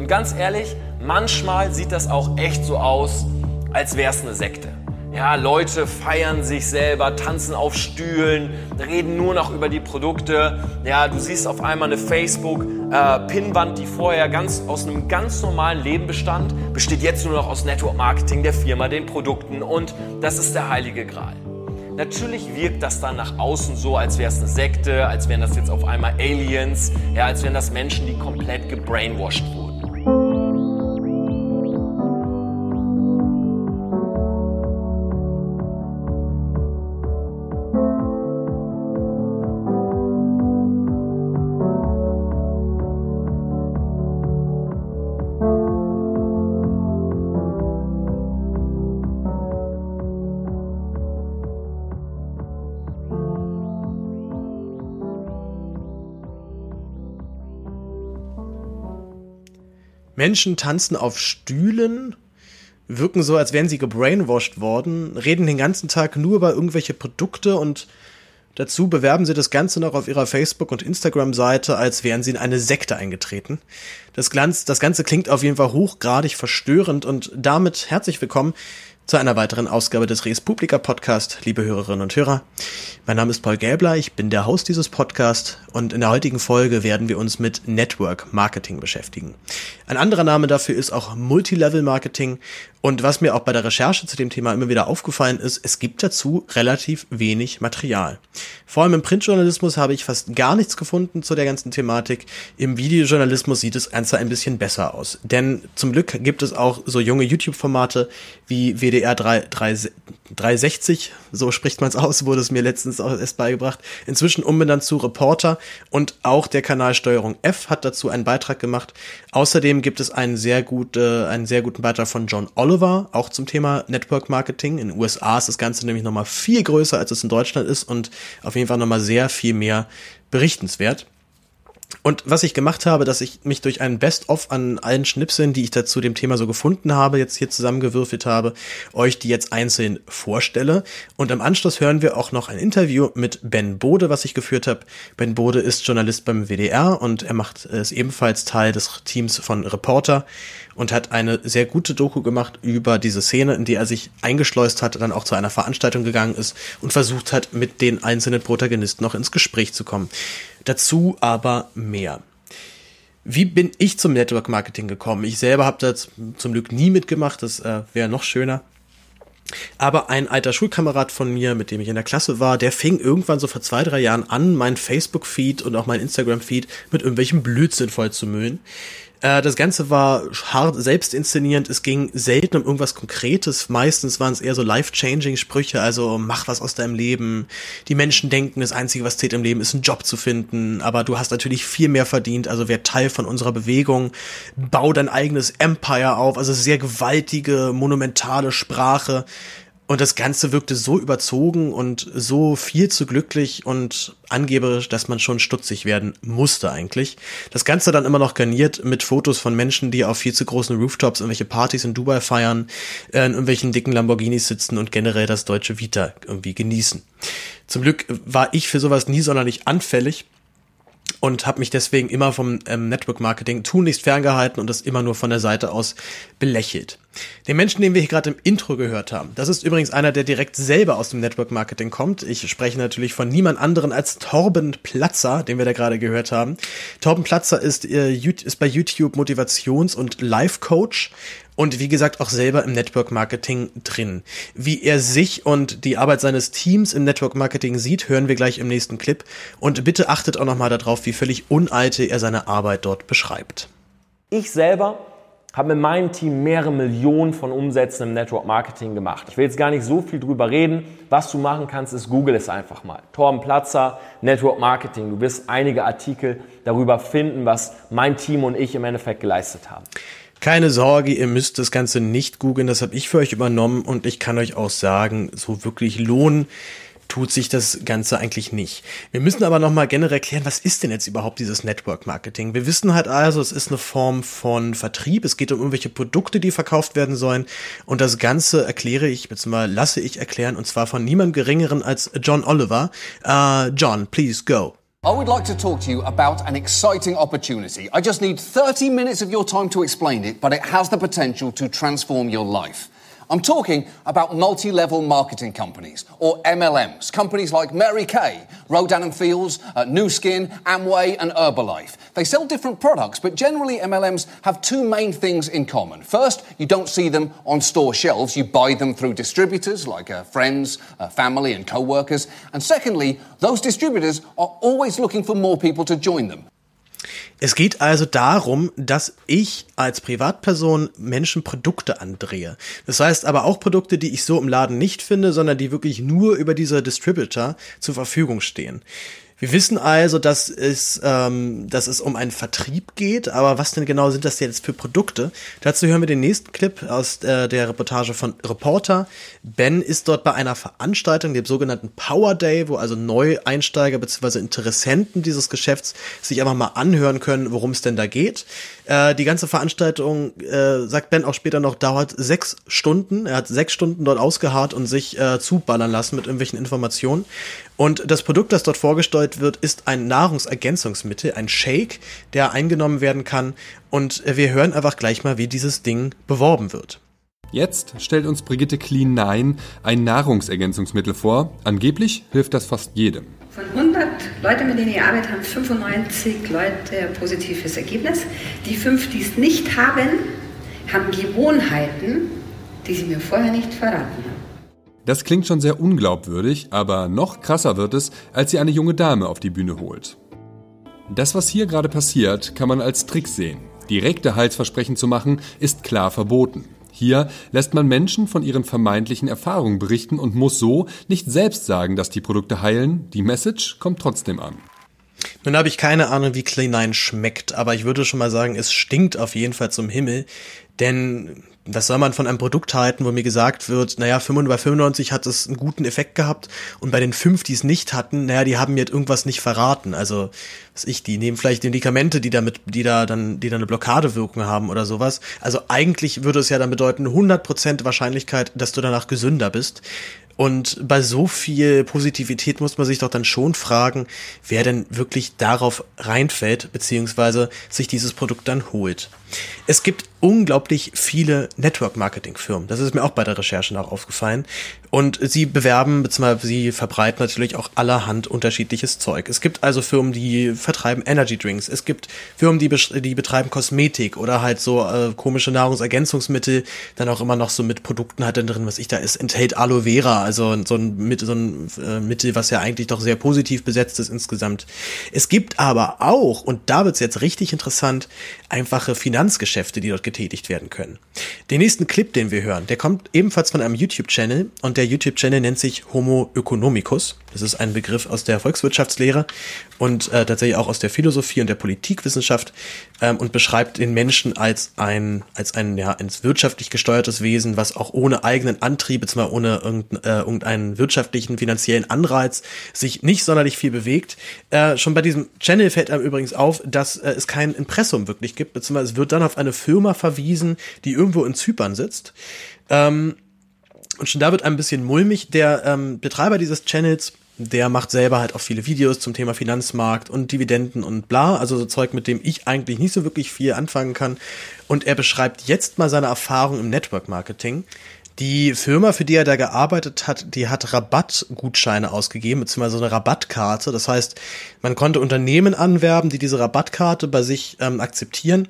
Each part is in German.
Und ganz ehrlich, manchmal sieht das auch echt so aus, als wäre es eine Sekte. Ja, Leute feiern sich selber, tanzen auf Stühlen, reden nur noch über die Produkte. Ja, du siehst auf einmal eine Facebook-Pinnwand, die vorher ganz aus einem ganz normalen Leben bestand, besteht jetzt nur noch aus Network Marketing der Firma, den Produkten und das ist der heilige Gral. Natürlich wirkt das dann nach außen so, als wäre es eine Sekte, als wären das jetzt auf einmal Aliens, ja, als wären das Menschen, die komplett gebrainwashed wurden. Menschen tanzen auf Stühlen, wirken so, als wären sie gebrainwashed worden, reden den ganzen Tag nur über irgendwelche Produkte und dazu bewerben sie das Ganze noch auf ihrer Facebook- und Instagram-Seite, als wären sie in eine Sekte eingetreten. Das, Glanz, das Ganze klingt auf jeden Fall hochgradig verstörend und damit herzlich willkommen zu einer weiteren Ausgabe des Res Publica Podcast, liebe Hörerinnen und Hörer. Mein Name ist Paul Gäbler, ich bin der Host dieses Podcasts und in der heutigen Folge werden wir uns mit Network Marketing beschäftigen. Ein anderer Name dafür ist auch Multilevel Marketing und was mir auch bei der Recherche zu dem Thema immer wieder aufgefallen ist, es gibt dazu relativ wenig Material. Vor allem im Printjournalismus habe ich fast gar nichts gefunden zu der ganzen Thematik. Im Videojournalismus sieht es Ganze ein bisschen besser aus. Denn zum Glück gibt es auch so junge YouTube-Formate wie WDR 3, 3, 360, so spricht man es aus, wurde es mir letztens auch erst beigebracht, inzwischen umbenannt zu Reporter und auch der Kanal Steuerung F hat dazu einen Beitrag gemacht. Außerdem gibt es einen sehr, gute, einen sehr guten Beitrag von John Oliver, auch zum Thema Network Marketing. In den USA ist das Ganze nämlich nochmal viel größer, als es in Deutschland ist und auf jeden Fall nochmal sehr viel mehr berichtenswert. Und was ich gemacht habe, dass ich mich durch einen Best-of an allen Schnipseln, die ich dazu dem Thema so gefunden habe, jetzt hier zusammengewürfelt habe, euch die jetzt einzeln vorstelle. Und im Anschluss hören wir auch noch ein Interview mit Ben Bode, was ich geführt habe. Ben Bode ist Journalist beim WDR und er macht es ebenfalls Teil des Teams von Reporter und hat eine sehr gute Doku gemacht über diese Szene, in die er sich eingeschleust hat, dann auch zu einer Veranstaltung gegangen ist und versucht hat, mit den einzelnen Protagonisten noch ins Gespräch zu kommen. Dazu aber mehr. Wie bin ich zum Network Marketing gekommen? Ich selber habe das zum Glück nie mitgemacht, das äh, wäre noch schöner. Aber ein alter Schulkamerad von mir, mit dem ich in der Klasse war, der fing irgendwann so vor zwei, drei Jahren an, mein Facebook-Feed und auch mein Instagram-Feed mit irgendwelchem Blödsinn voll zu müllen. Äh, das Ganze war hart selbst inszenierend. Es ging selten um irgendwas Konkretes. Meistens waren es eher so life-changing Sprüche, also mach was aus deinem Leben. Die Menschen denken, das Einzige, was zählt im Leben, ist einen Job zu finden. Aber du hast natürlich viel mehr verdient. Also wer Teil von unserer Bewegung. Bau dein eigenes Empire auf. Also sehr gewaltige, monumentale Sprache. Und das Ganze wirkte so überzogen und so viel zu glücklich und angeberisch, dass man schon stutzig werden musste eigentlich. Das Ganze dann immer noch garniert mit Fotos von Menschen, die auf viel zu großen Rooftops irgendwelche Partys in Dubai feiern, äh, in irgendwelchen dicken Lamborghinis sitzen und generell das deutsche Vita irgendwie genießen. Zum Glück war ich für sowas nie sonderlich anfällig und habe mich deswegen immer vom ähm, Network Marketing tunlichst ferngehalten und das immer nur von der Seite aus belächelt. Den Menschen, den wir hier gerade im Intro gehört haben, das ist übrigens einer, der direkt selber aus dem Network Marketing kommt. Ich spreche natürlich von niemand anderen als Torben Platzer, den wir da gerade gehört haben. Torben Platzer ist, äh, ist bei YouTube Motivations- und Life-Coach und wie gesagt auch selber im Network Marketing drin. Wie er sich und die Arbeit seines Teams im Network Marketing sieht, hören wir gleich im nächsten Clip. Und bitte achtet auch nochmal darauf, wie völlig unalte er seine Arbeit dort beschreibt. Ich selber habe mit meinem Team mehrere Millionen von Umsätzen im Network Marketing gemacht. Ich will jetzt gar nicht so viel drüber reden. Was du machen kannst, ist Google es einfach mal. Torben Platzer, Network Marketing. Du wirst einige Artikel darüber finden, was mein Team und ich im Endeffekt geleistet haben. Keine Sorge, ihr müsst das Ganze nicht googeln, das habe ich für euch übernommen und ich kann euch auch sagen, so wirklich lohnen tut sich das Ganze eigentlich nicht. Wir müssen aber nochmal generell klären, was ist denn jetzt überhaupt dieses Network Marketing? Wir wissen halt also, es ist eine Form von Vertrieb, es geht um irgendwelche Produkte, die verkauft werden sollen und das Ganze erkläre ich, beziehungsweise lasse ich erklären und zwar von niemand geringeren als John Oliver. Uh, John, please go. I would like to talk to you about an exciting opportunity. I just need 30 minutes of your time to explain it, but it has the potential to transform your life. I'm talking about multi-level marketing companies, or MLMs. Companies like Mary Kay, Rodan and Fields, uh, New Skin, Amway, and Herbalife. They sell different products, but generally MLMs have two main things in common. First, you don't see them on store shelves. You buy them through distributors like uh, friends, uh, family, and co-workers. And secondly, those distributors are always looking for more people to join them. Es geht also darum, dass ich als Privatperson Menschen Produkte andrehe. Das heißt aber auch Produkte, die ich so im Laden nicht finde, sondern die wirklich nur über diese Distributor zur Verfügung stehen. Wir wissen also, dass es, ähm, dass es um einen Vertrieb geht, aber was denn genau sind das jetzt für Produkte? Dazu hören wir den nächsten Clip aus äh, der Reportage von Reporter. Ben ist dort bei einer Veranstaltung, dem sogenannten Power Day, wo also Neueinsteiger bzw. Interessenten dieses Geschäfts sich einfach mal anhören können, worum es denn da geht. Äh, die ganze Veranstaltung, äh, sagt Ben auch später noch, dauert sechs Stunden. Er hat sechs Stunden dort ausgeharrt und sich äh, zuballern lassen mit irgendwelchen Informationen. Und das Produkt, das dort vorgestellt wird, ist ein Nahrungsergänzungsmittel, ein Shake, der eingenommen werden kann. Und wir hören einfach gleich mal, wie dieses Ding beworben wird. Jetzt stellt uns Brigitte Clean 9 ein Nahrungsergänzungsmittel vor. Angeblich hilft das fast jedem. Von 100 Leuten, mit denen ich arbeite, haben 95 Leute ein positives Ergebnis. Die fünf, die es nicht haben, haben Gewohnheiten, die sie mir vorher nicht verraten haben. Das klingt schon sehr unglaubwürdig, aber noch krasser wird es, als sie eine junge Dame auf die Bühne holt. Das, was hier gerade passiert, kann man als Trick sehen. Direkte Heilsversprechen zu machen, ist klar verboten. Hier lässt man Menschen von ihren vermeintlichen Erfahrungen berichten und muss so nicht selbst sagen, dass die Produkte heilen. Die Message kommt trotzdem an. Nun habe ich keine Ahnung, wie Clean schmeckt, aber ich würde schon mal sagen, es stinkt auf jeden Fall zum Himmel. Denn was soll man von einem Produkt halten, wo mir gesagt wird, naja, bei 95 hat es einen guten Effekt gehabt und bei den fünf, die es nicht hatten, naja, die haben mir irgendwas nicht verraten. Also, was ich, die nehmen vielleicht Medikamente, die damit, die da dann, die da eine Blockadewirkung haben oder sowas. Also eigentlich würde es ja dann bedeuten, 100% Wahrscheinlichkeit, dass du danach gesünder bist. Und bei so viel Positivität muss man sich doch dann schon fragen, wer denn wirklich darauf reinfällt, beziehungsweise sich dieses Produkt dann holt. Es gibt unglaublich viele Network-Marketing-Firmen. Das ist mir auch bei der Recherche noch aufgefallen. Und sie bewerben, beziehungsweise sie verbreiten natürlich auch allerhand unterschiedliches Zeug. Es gibt also Firmen, die vertreiben Energy Drinks. Es gibt Firmen, die, die betreiben Kosmetik oder halt so äh, komische Nahrungsergänzungsmittel. Dann auch immer noch so mit Produkten halt drin, was ich da ist, enthält Aloe Vera. Also so ein, so ein äh, Mittel, was ja eigentlich doch sehr positiv besetzt ist insgesamt. Es gibt aber auch, und da wird's jetzt richtig interessant, einfache Finanzgeschäfte, die dort getätigt werden können. Den nächsten Clip, den wir hören, der kommt ebenfalls von einem YouTube-Channel und der YouTube-Channel nennt sich Homo economicus. Das ist ein Begriff aus der Volkswirtschaftslehre und äh, tatsächlich auch aus der Philosophie und der Politikwissenschaft ähm, und beschreibt den Menschen als ein als ein ja ein wirtschaftlich gesteuertes Wesen, was auch ohne eigenen Antrieb, zwar ohne irgendein, äh, irgendeinen wirtschaftlichen finanziellen Anreiz sich nicht sonderlich viel bewegt. Äh, schon bei diesem Channel fällt einem übrigens auf, dass äh, es kein Impressum wirklich gibt, beziehungsweise es wird dann auf eine Firma verwiesen, die irgendwo in Zypern sitzt. Ähm, und schon da wird ein bisschen mulmig. Der ähm, Betreiber dieses Channels, der macht selber halt auch viele Videos zum Thema Finanzmarkt und Dividenden und bla, also so Zeug, mit dem ich eigentlich nicht so wirklich viel anfangen kann. Und er beschreibt jetzt mal seine Erfahrung im Network Marketing. Die Firma, für die er da gearbeitet hat, die hat Rabattgutscheine ausgegeben, beziehungsweise eine Rabattkarte. Das heißt, man konnte Unternehmen anwerben, die diese Rabattkarte bei sich ähm, akzeptieren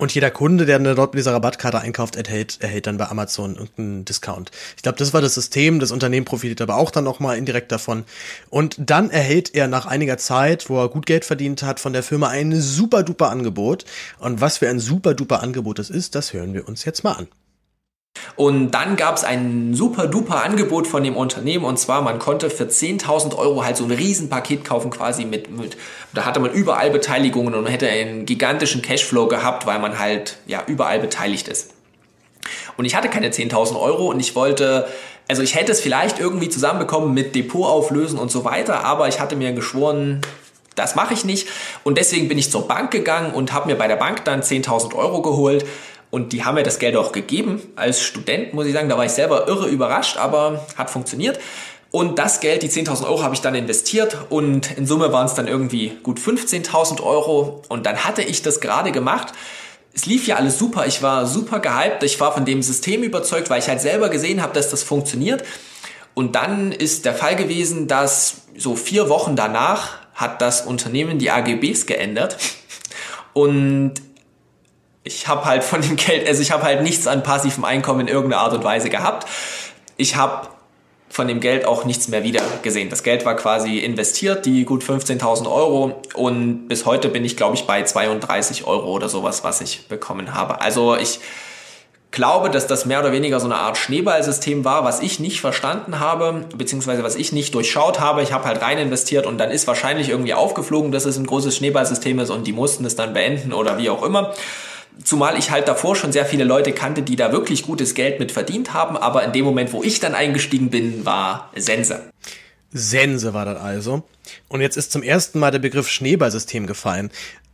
und jeder Kunde, der dort mit dieser Rabattkarte einkauft, erhält, erhält dann bei Amazon irgendeinen Discount. Ich glaube, das war das System. Das Unternehmen profitiert aber auch dann nochmal indirekt davon. Und dann erhält er nach einiger Zeit, wo er gut Geld verdient hat, von der Firma ein super duper Angebot. Und was für ein super duper Angebot es ist, das hören wir uns jetzt mal an. Und dann gab es ein super duper Angebot von dem Unternehmen und zwar man konnte für 10.000 Euro halt so ein Riesenpaket kaufen quasi mit, mit, da hatte man überall Beteiligungen und hätte einen gigantischen Cashflow gehabt, weil man halt ja überall beteiligt ist. Und ich hatte keine 10.000 Euro und ich wollte, also ich hätte es vielleicht irgendwie zusammenbekommen mit Depot auflösen und so weiter, aber ich hatte mir geschworen, das mache ich nicht. Und deswegen bin ich zur Bank gegangen und habe mir bei der Bank dann 10.000 Euro geholt und die haben mir das Geld auch gegeben. Als Student muss ich sagen, da war ich selber irre überrascht, aber hat funktioniert. Und das Geld, die 10.000 Euro, habe ich dann investiert und in Summe waren es dann irgendwie gut 15.000 Euro. Und dann hatte ich das gerade gemacht. Es lief ja alles super, ich war super gehypt, ich war von dem System überzeugt, weil ich halt selber gesehen habe, dass das funktioniert. Und dann ist der Fall gewesen, dass so vier Wochen danach hat das Unternehmen die AGBs geändert und ich habe halt von dem Geld, also ich habe halt nichts an passivem Einkommen in irgendeiner Art und Weise gehabt. Ich habe von dem Geld auch nichts mehr wieder gesehen. Das Geld war quasi investiert, die gut 15.000 Euro und bis heute bin ich, glaube ich, bei 32 Euro oder sowas, was ich bekommen habe. Also ich glaube, dass das mehr oder weniger so eine Art Schneeballsystem war, was ich nicht verstanden habe, beziehungsweise was ich nicht durchschaut habe. Ich habe halt rein investiert und dann ist wahrscheinlich irgendwie aufgeflogen, dass es ein großes Schneeballsystem ist und die mussten es dann beenden oder wie auch immer. Zumal ich halt davor schon sehr viele Leute kannte, die da wirklich gutes Geld mit verdient haben, aber in dem Moment, wo ich dann eingestiegen bin, war Sense. Sense war das also. Und jetzt ist zum ersten Mal der Begriff Schneeballsystem gefallen.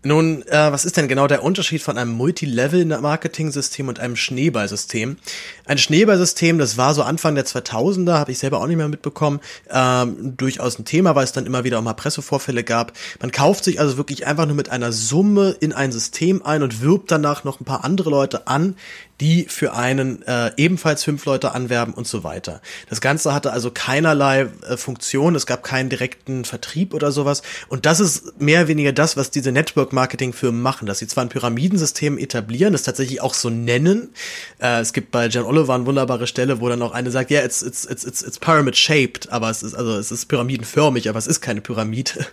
Nun, äh, was ist denn genau der Unterschied von einem Multilevel-Marketing-System und einem Schneeballsystem? Ein Schneeballsystem, das war so Anfang der 2000er, habe ich selber auch nicht mehr mitbekommen, ähm, durchaus ein Thema, weil es dann immer wieder auch mal Pressevorfälle gab. Man kauft sich also wirklich einfach nur mit einer Summe in ein System ein und wirbt danach noch ein paar andere Leute an, die für einen äh, ebenfalls fünf Leute anwerben und so weiter. Das Ganze hatte also keinerlei äh, Funktion, es gab keinen direkten Vertrieb oder sowas. Und das ist mehr oder weniger das, was diese Network-Marketing-Firmen machen, dass sie zwar ein Pyramidensystem etablieren, das tatsächlich auch so nennen. Äh, es gibt bei John Oliver eine wunderbare Stelle, wo dann auch eine sagt, ja, yeah, it's, it's, it's, it's, it's pyramid-shaped, aber es ist, also es ist pyramidenförmig, aber es ist keine Pyramide.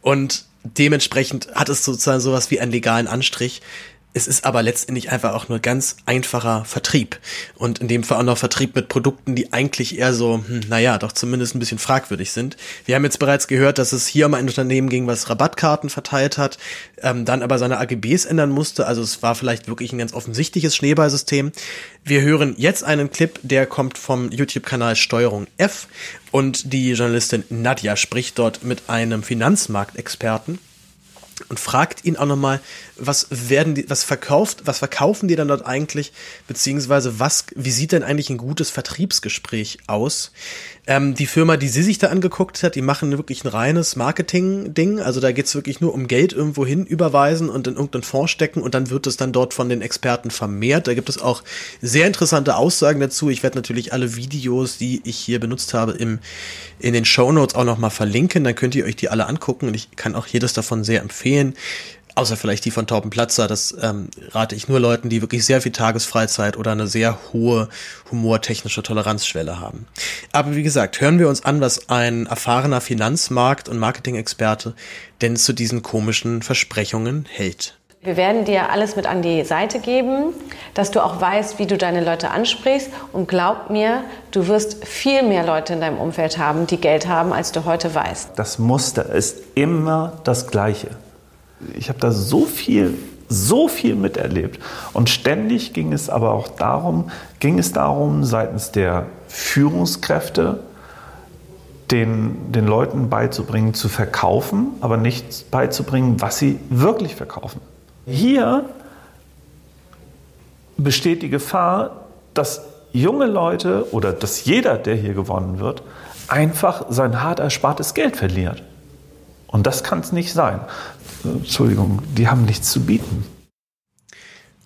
Und dementsprechend hat es sozusagen sowas wie einen legalen Anstrich. Es ist aber letztendlich einfach auch nur ganz einfacher Vertrieb. Und in dem Fall auch noch Vertrieb mit Produkten, die eigentlich eher so, hm, naja, doch zumindest ein bisschen fragwürdig sind. Wir haben jetzt bereits gehört, dass es hier um ein Unternehmen ging, was Rabattkarten verteilt hat, ähm, dann aber seine AGBs ändern musste. Also es war vielleicht wirklich ein ganz offensichtliches Schneeballsystem. Wir hören jetzt einen Clip, der kommt vom YouTube-Kanal Steuerung F. Und die Journalistin Nadja spricht dort mit einem Finanzmarktexperten und fragt ihn auch nochmal, was werden die, was verkauft, was verkaufen die dann dort eigentlich, beziehungsweise was, wie sieht denn eigentlich ein gutes Vertriebsgespräch aus? Ähm, die Firma, die sie sich da angeguckt hat, die machen wirklich ein reines Marketing-Ding. Also da geht's wirklich nur um Geld irgendwo hin überweisen und in irgendeinen Fonds stecken und dann wird es dann dort von den Experten vermehrt. Da gibt es auch sehr interessante Aussagen dazu. Ich werde natürlich alle Videos, die ich hier benutzt habe, im, in den Show Notes auch nochmal verlinken. Dann könnt ihr euch die alle angucken und ich kann auch jedes davon sehr empfehlen. Außer vielleicht die von Torben Platzer, das ähm, rate ich nur Leuten, die wirklich sehr viel Tagesfreizeit oder eine sehr hohe humortechnische Toleranzschwelle haben. Aber wie gesagt, hören wir uns an, was ein erfahrener Finanzmarkt- und Marketing-Experte denn zu diesen komischen Versprechungen hält. Wir werden dir alles mit an die Seite geben, dass du auch weißt, wie du deine Leute ansprichst. Und glaub mir, du wirst viel mehr Leute in deinem Umfeld haben, die Geld haben, als du heute weißt. Das Muster ist immer das gleiche ich habe da so viel, so viel miterlebt. Und ständig ging es aber auch darum, ging es darum, seitens der Führungskräfte, den, den Leuten beizubringen, zu verkaufen, aber nicht beizubringen, was sie wirklich verkaufen. Hier besteht die Gefahr, dass junge Leute oder dass jeder, der hier gewonnen wird, einfach sein hart erspartes Geld verliert. Und das kann es nicht sein. Entschuldigung, die haben nichts zu bieten.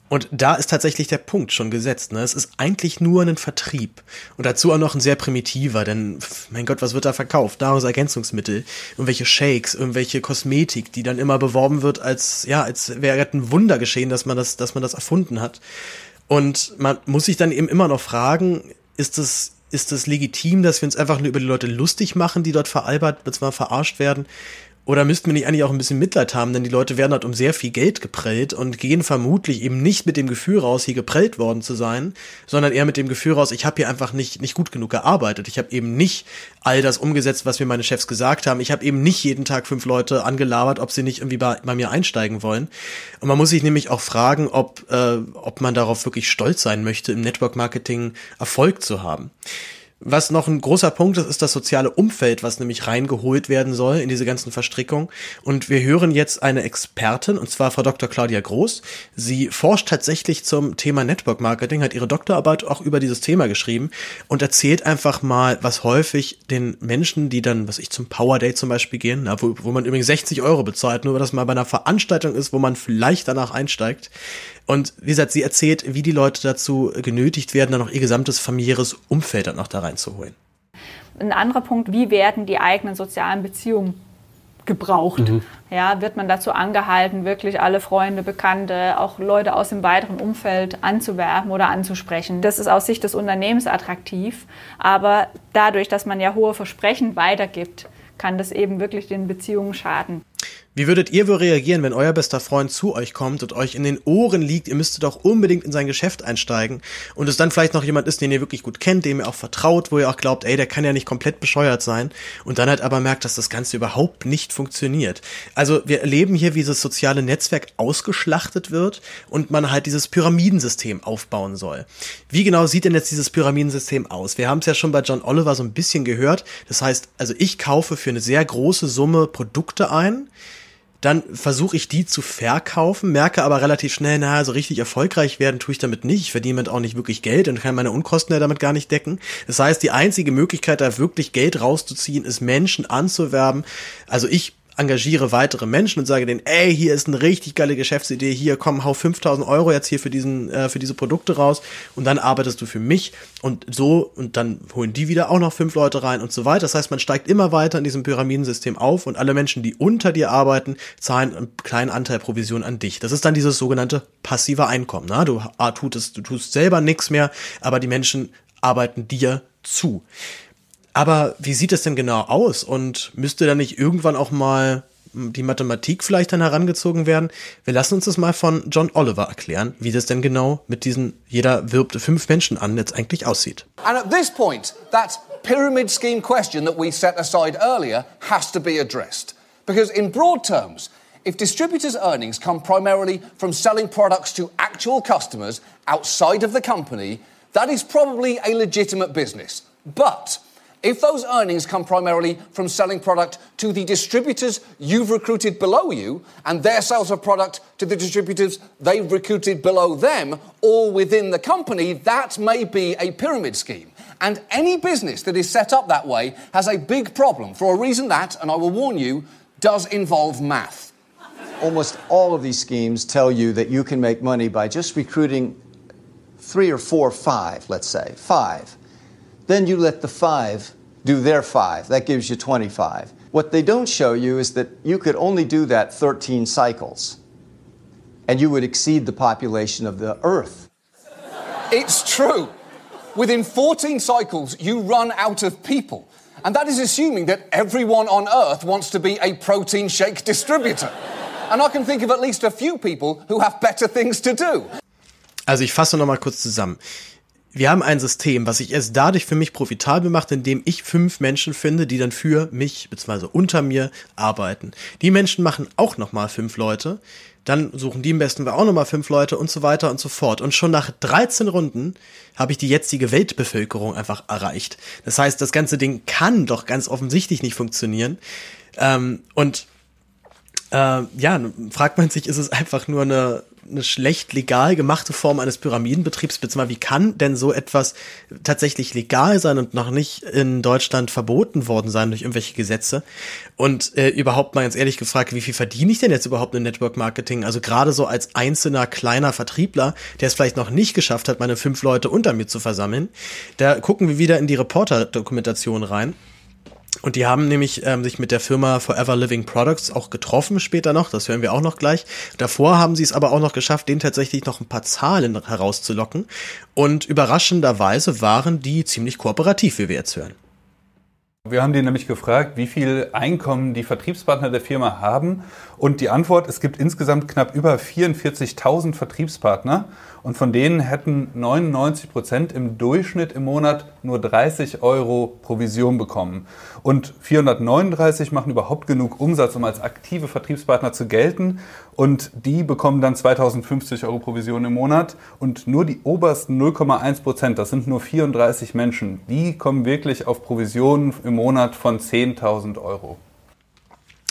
Und da ist tatsächlich der Punkt schon gesetzt. Ne? Es ist eigentlich nur ein Vertrieb. Und dazu auch noch ein sehr primitiver, denn mein Gott, was wird da verkauft? Nahrungsergänzungsmittel, irgendwelche Shakes, irgendwelche Kosmetik, die dann immer beworben wird als, ja, als wäre ein Wunder geschehen, dass man das, dass man das erfunden hat. Und man muss sich dann eben immer noch fragen, ist es, ist es legitim, dass wir uns einfach nur über die Leute lustig machen, die dort veralbert, mal verarscht werden? Oder müssten wir nicht eigentlich auch ein bisschen Mitleid haben, denn die Leute werden halt um sehr viel Geld geprellt und gehen vermutlich eben nicht mit dem Gefühl raus, hier geprellt worden zu sein, sondern eher mit dem Gefühl raus, ich habe hier einfach nicht, nicht gut genug gearbeitet. Ich habe eben nicht all das umgesetzt, was mir meine Chefs gesagt haben. Ich habe eben nicht jeden Tag fünf Leute angelabert, ob sie nicht irgendwie bei, bei mir einsteigen wollen. Und man muss sich nämlich auch fragen, ob, äh, ob man darauf wirklich stolz sein möchte, im Network Marketing Erfolg zu haben. Was noch ein großer Punkt ist, ist das soziale Umfeld, was nämlich reingeholt werden soll in diese ganzen Verstrickungen. Und wir hören jetzt eine Expertin, und zwar Frau Dr. Claudia Groß. Sie forscht tatsächlich zum Thema Network Marketing, hat ihre Doktorarbeit auch über dieses Thema geschrieben und erzählt einfach mal, was häufig den Menschen, die dann, was ich zum Power Day zum Beispiel gehen, na, wo, wo man übrigens 60 Euro bezahlt, nur weil das mal bei einer Veranstaltung ist, wo man vielleicht danach einsteigt, und wie gesagt, sie erzählt, wie die Leute dazu genötigt werden, dann noch ihr gesamtes familiäres Umfeld dann noch da reinzuholen. Ein anderer Punkt, wie werden die eigenen sozialen Beziehungen gebraucht? Mhm. Ja, wird man dazu angehalten, wirklich alle Freunde, Bekannte, auch Leute aus dem weiteren Umfeld anzuwerben oder anzusprechen? Das ist aus Sicht des Unternehmens attraktiv, aber dadurch, dass man ja hohe Versprechen weitergibt, kann das eben wirklich den Beziehungen schaden. Wie würdet ihr wohl reagieren, wenn euer bester Freund zu euch kommt und euch in den Ohren liegt, ihr müsstet doch unbedingt in sein Geschäft einsteigen und es dann vielleicht noch jemand ist, den ihr wirklich gut kennt, dem ihr auch vertraut, wo ihr auch glaubt, ey, der kann ja nicht komplett bescheuert sein und dann halt aber merkt, dass das Ganze überhaupt nicht funktioniert. Also wir erleben hier, wie das soziale Netzwerk ausgeschlachtet wird und man halt dieses Pyramidensystem aufbauen soll. Wie genau sieht denn jetzt dieses Pyramidensystem aus? Wir haben es ja schon bei John Oliver so ein bisschen gehört. Das heißt, also ich kaufe für eine sehr große Summe Produkte ein, dann versuche ich die zu verkaufen, merke aber relativ schnell, naja, so richtig erfolgreich werden tue ich damit nicht. Ich verdiene damit auch nicht wirklich Geld und kann meine Unkosten ja damit gar nicht decken. Das heißt, die einzige Möglichkeit, da wirklich Geld rauszuziehen, ist Menschen anzuwerben. Also ich engagiere weitere Menschen und sage denen, ey, hier ist eine richtig geile Geschäftsidee, hier komm, hau 5000 Euro jetzt hier für diesen, äh, für diese Produkte raus und dann arbeitest du für mich und so und dann holen die wieder auch noch fünf Leute rein und so weiter. Das heißt, man steigt immer weiter in diesem Pyramidensystem auf und alle Menschen, die unter dir arbeiten, zahlen einen kleinen Anteil Provision an dich. Das ist dann dieses sogenannte passive Einkommen. Na? Du, ah, tust, du tust selber nichts mehr, aber die Menschen arbeiten dir zu. Aber wie sieht es denn genau aus? Und müsste da nicht irgendwann auch mal die Mathematik vielleicht dann herangezogen werden? Wir lassen uns das mal von John Oliver erklären, wie das denn genau mit diesen jeder wirbt fünf Menschen an jetzt eigentlich aussieht. And at this point, that pyramid scheme question that we set aside earlier has to be addressed. Because in broad terms, if distributors' earnings come primarily from selling products to actual customers outside of the company, that is probably a legitimate business. But If those earnings come primarily from selling product to the distributors you've recruited below you and their sales of product to the distributors they've recruited below them, all within the company, that may be a pyramid scheme. And any business that is set up that way has a big problem for a reason that, and I will warn you, does involve math. Almost all of these schemes tell you that you can make money by just recruiting three or four, five, let's say, five then you let the five do their five. That gives you 25. What they don't show you is that you could only do that 13 cycles, and you would exceed the population of the Earth. It's true. Within 14 cycles, you run out of people. And that is assuming that everyone on Earth wants to be a protein shake distributor. And I can think of at least a few people who have better things to do. Also ich fasse noch mal kurz zusammen. Wir haben ein System, was sich erst dadurch für mich profitabel macht, indem ich fünf Menschen finde, die dann für mich bzw. unter mir arbeiten. Die Menschen machen auch nochmal fünf Leute, dann suchen die im besten Fall auch nochmal fünf Leute und so weiter und so fort. Und schon nach 13 Runden habe ich die jetzige Weltbevölkerung einfach erreicht. Das heißt, das ganze Ding kann doch ganz offensichtlich nicht funktionieren. Ähm, und äh, ja, fragt man sich, ist es einfach nur eine eine schlecht legal gemachte Form eines Pyramidenbetriebs, beziehungsweise wie kann denn so etwas tatsächlich legal sein und noch nicht in Deutschland verboten worden sein durch irgendwelche Gesetze? Und äh, überhaupt mal ganz ehrlich gefragt, wie viel verdiene ich denn jetzt überhaupt in Network Marketing? Also gerade so als einzelner kleiner Vertriebler, der es vielleicht noch nicht geschafft hat, meine fünf Leute unter mir zu versammeln, da gucken wir wieder in die Reporter-Dokumentation rein. Und die haben nämlich ähm, sich mit der Firma Forever Living Products auch getroffen später noch, das hören wir auch noch gleich. Davor haben sie es aber auch noch geschafft, denen tatsächlich noch ein paar Zahlen herauszulocken. Und überraschenderweise waren die ziemlich kooperativ, wie wir jetzt hören. Wir haben die nämlich gefragt, wie viel Einkommen die Vertriebspartner der Firma haben. Und die Antwort, es gibt insgesamt knapp über 44.000 Vertriebspartner. Und von denen hätten 99 Prozent im Durchschnitt im Monat nur 30 Euro Provision bekommen. Und 439 machen überhaupt genug Umsatz, um als aktive Vertriebspartner zu gelten. Und die bekommen dann 2050 Euro Provision im Monat. Und nur die obersten 0,1 Prozent, das sind nur 34 Menschen, die kommen wirklich auf Provisionen im Monat von 10.000 Euro.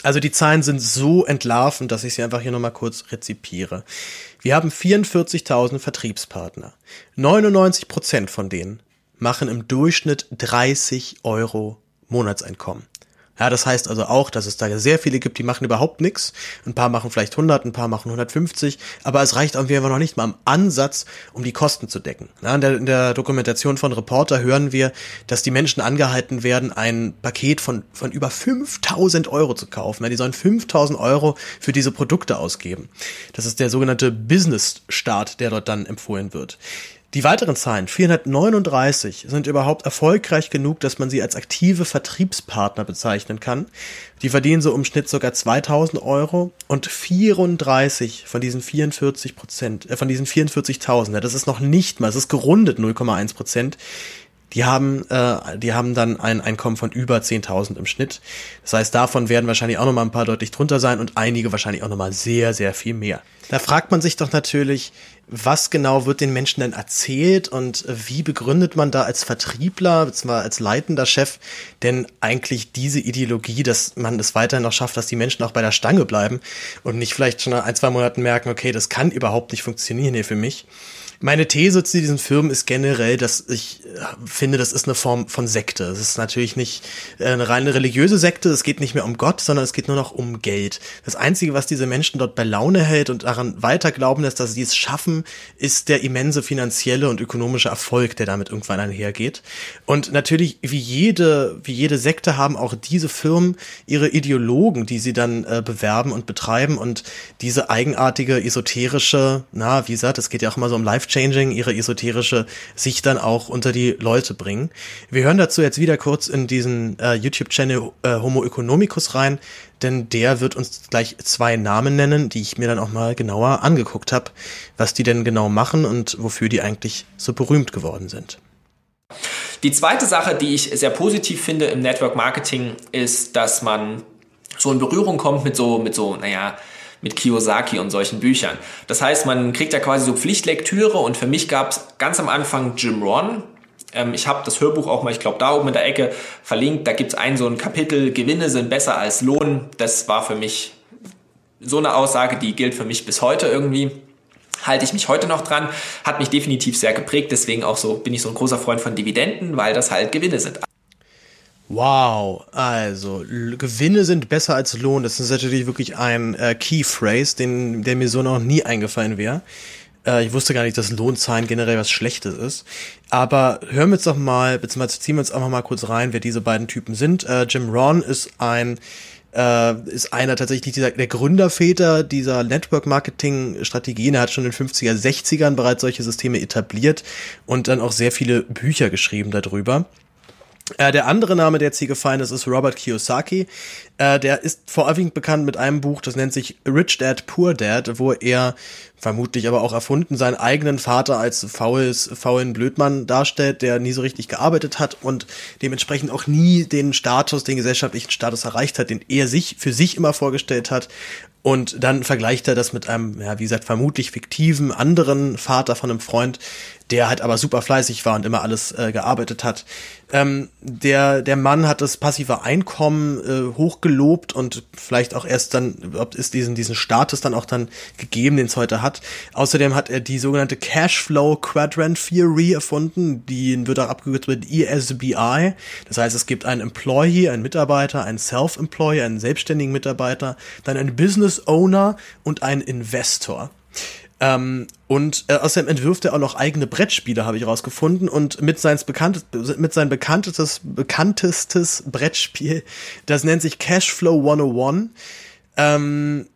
Also die Zahlen sind so entlarvend, dass ich sie einfach hier nochmal kurz rezipiere. Wir haben 44.000 Vertriebspartner. 99 Prozent von denen machen im Durchschnitt 30 Euro Monatseinkommen. Ja, das heißt also auch, dass es da sehr viele gibt, die machen überhaupt nichts. Ein paar machen vielleicht 100, ein paar machen 150, aber es reicht irgendwie einfach noch nicht mal im Ansatz, um die Kosten zu decken. Ja, in, der, in der Dokumentation von Reporter hören wir, dass die Menschen angehalten werden, ein Paket von, von über 5000 Euro zu kaufen. Ja, die sollen 5000 Euro für diese Produkte ausgeben. Das ist der sogenannte Business-Start, der dort dann empfohlen wird. Die weiteren Zahlen, 439, sind überhaupt erfolgreich genug, dass man sie als aktive Vertriebspartner bezeichnen kann. Die verdienen so im Schnitt sogar 2000 Euro und 34 von diesen 44 Prozent, äh, von diesen 44.000, ja, das ist noch nicht mal, es ist gerundet 0,1 Prozent, die haben, äh, die haben dann ein Einkommen von über 10.000 im Schnitt. Das heißt, davon werden wahrscheinlich auch noch mal ein paar deutlich drunter sein und einige wahrscheinlich auch noch mal sehr, sehr viel mehr. Da fragt man sich doch natürlich, was genau wird den Menschen denn erzählt und wie begründet man da als Vertriebler, beziehungsweise als leitender Chef denn eigentlich diese Ideologie, dass man es weiterhin noch schafft, dass die Menschen auch bei der Stange bleiben und nicht vielleicht schon nach ein, zwei Monaten merken, okay, das kann überhaupt nicht funktionieren hier für mich. Meine These zu diesen Firmen ist generell, dass ich äh, finde, das ist eine Form von Sekte. Es ist natürlich nicht äh, eine reine religiöse Sekte, es geht nicht mehr um Gott, sondern es geht nur noch um Geld. Das Einzige, was diese Menschen dort bei Laune hält und daran weiter glauben lässt, dass sie es schaffen, ist der immense finanzielle und ökonomische Erfolg, der damit irgendwann einhergeht. Und natürlich, wie jede, wie jede Sekte haben auch diese Firmen ihre Ideologen, die sie dann äh, bewerben und betreiben und diese eigenartige, esoterische, na, wie gesagt, es geht ja auch immer so um Live Life-Changing, ihre esoterische Sicht dann auch unter die Leute bringen. Wir hören dazu jetzt wieder kurz in diesen äh, YouTube-Channel äh, Homo Economicus rein, denn der wird uns gleich zwei Namen nennen, die ich mir dann auch mal genauer angeguckt habe, was die denn genau machen und wofür die eigentlich so berühmt geworden sind. Die zweite Sache, die ich sehr positiv finde im Network Marketing, ist, dass man so in Berührung kommt mit so, mit so, naja, mit Kiyosaki und solchen Büchern. Das heißt, man kriegt ja quasi so Pflichtlektüre und für mich gab es ganz am Anfang Jim Ron. Ähm, ich habe das Hörbuch auch mal, ich glaube, da oben in der Ecke verlinkt. Da gibt es ein so ein Kapitel, Gewinne sind besser als Lohn. Das war für mich so eine Aussage, die gilt für mich bis heute irgendwie halte ich mich heute noch dran, hat mich definitiv sehr geprägt, deswegen auch so bin ich so ein großer Freund von Dividenden, weil das halt Gewinne sind. Wow, also Gewinne sind besser als Lohn. Das ist natürlich wirklich ein äh, Key Phrase, den, der mir so noch nie eingefallen wäre. Äh, ich wusste gar nicht, dass Lohnzahlen generell was Schlechtes ist. Aber hören wir jetzt doch mal, beziehungsweise ziehen wir uns einfach mal kurz rein, wer diese beiden Typen sind. Äh, Jim Ron ist ein äh, ist einer tatsächlich dieser, der Gründerväter dieser Network-Marketing-Strategien. Er hat schon in den 50er, 60ern bereits solche Systeme etabliert und dann auch sehr viele Bücher geschrieben darüber. Äh, der andere Name, der jetzt hier gefallen ist, ist Robert Kiyosaki. Äh, der ist vorwiegend bekannt mit einem Buch, das nennt sich Rich Dad, Poor Dad, wo er vermutlich aber auch erfunden seinen eigenen Vater als faules, faulen Blödmann darstellt, der nie so richtig gearbeitet hat und dementsprechend auch nie den Status, den gesellschaftlichen Status erreicht hat, den er sich für sich immer vorgestellt hat und dann vergleicht er das mit einem, ja, wie gesagt, vermutlich fiktiven anderen Vater von einem Freund, der halt aber super fleißig war und immer alles äh, gearbeitet hat. Ähm, der, der Mann hat das passive Einkommen äh, hochgelobt und vielleicht auch erst dann, ob ist diesen, diesen Status dann auch dann gegeben, den es heute hat. Außerdem hat er die sogenannte Cashflow Quadrant Theory erfunden, die wird auch abgekürzt mit ESBI. Das heißt, es gibt einen Employee, einen Mitarbeiter, einen Self-Employee, einen selbstständigen Mitarbeiter, dann einen Business Owner und einen Investor. Ähm, und äh, außerdem entwirft er auch noch eigene Brettspiele, habe ich rausgefunden. Und mit, mit sein bekanntestes, bekanntestes Brettspiel, das nennt sich Cashflow 101. Ähm,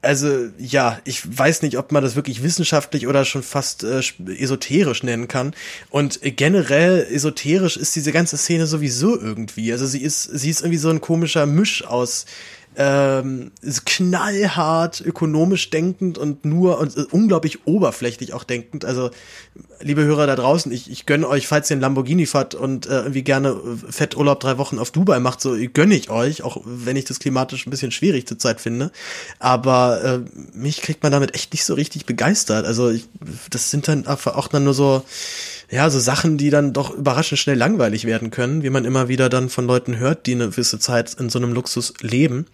also ja, ich weiß nicht, ob man das wirklich wissenschaftlich oder schon fast äh, esoterisch nennen kann. Und generell esoterisch ist diese ganze Szene sowieso irgendwie. Also sie ist, sie ist irgendwie so ein komischer Misch aus ähm, knallhart ökonomisch denkend und nur und äh, unglaublich oberflächlich auch denkend. Also, liebe Hörer da draußen, ich, ich gönne euch, falls ihr einen Lamborghini fahrt und äh, irgendwie gerne äh, Fetturlaub drei Wochen auf Dubai macht, so gönne ich euch, auch wenn ich das klimatisch ein bisschen schwierig zurzeit finde. Aber äh, mich kriegt man damit echt nicht so richtig begeistert. Also, ich, das sind dann auch dann nur so ja, so Sachen, die dann doch überraschend schnell langweilig werden können, wie man immer wieder dann von Leuten hört, die eine gewisse Zeit in so einem Luxus leben.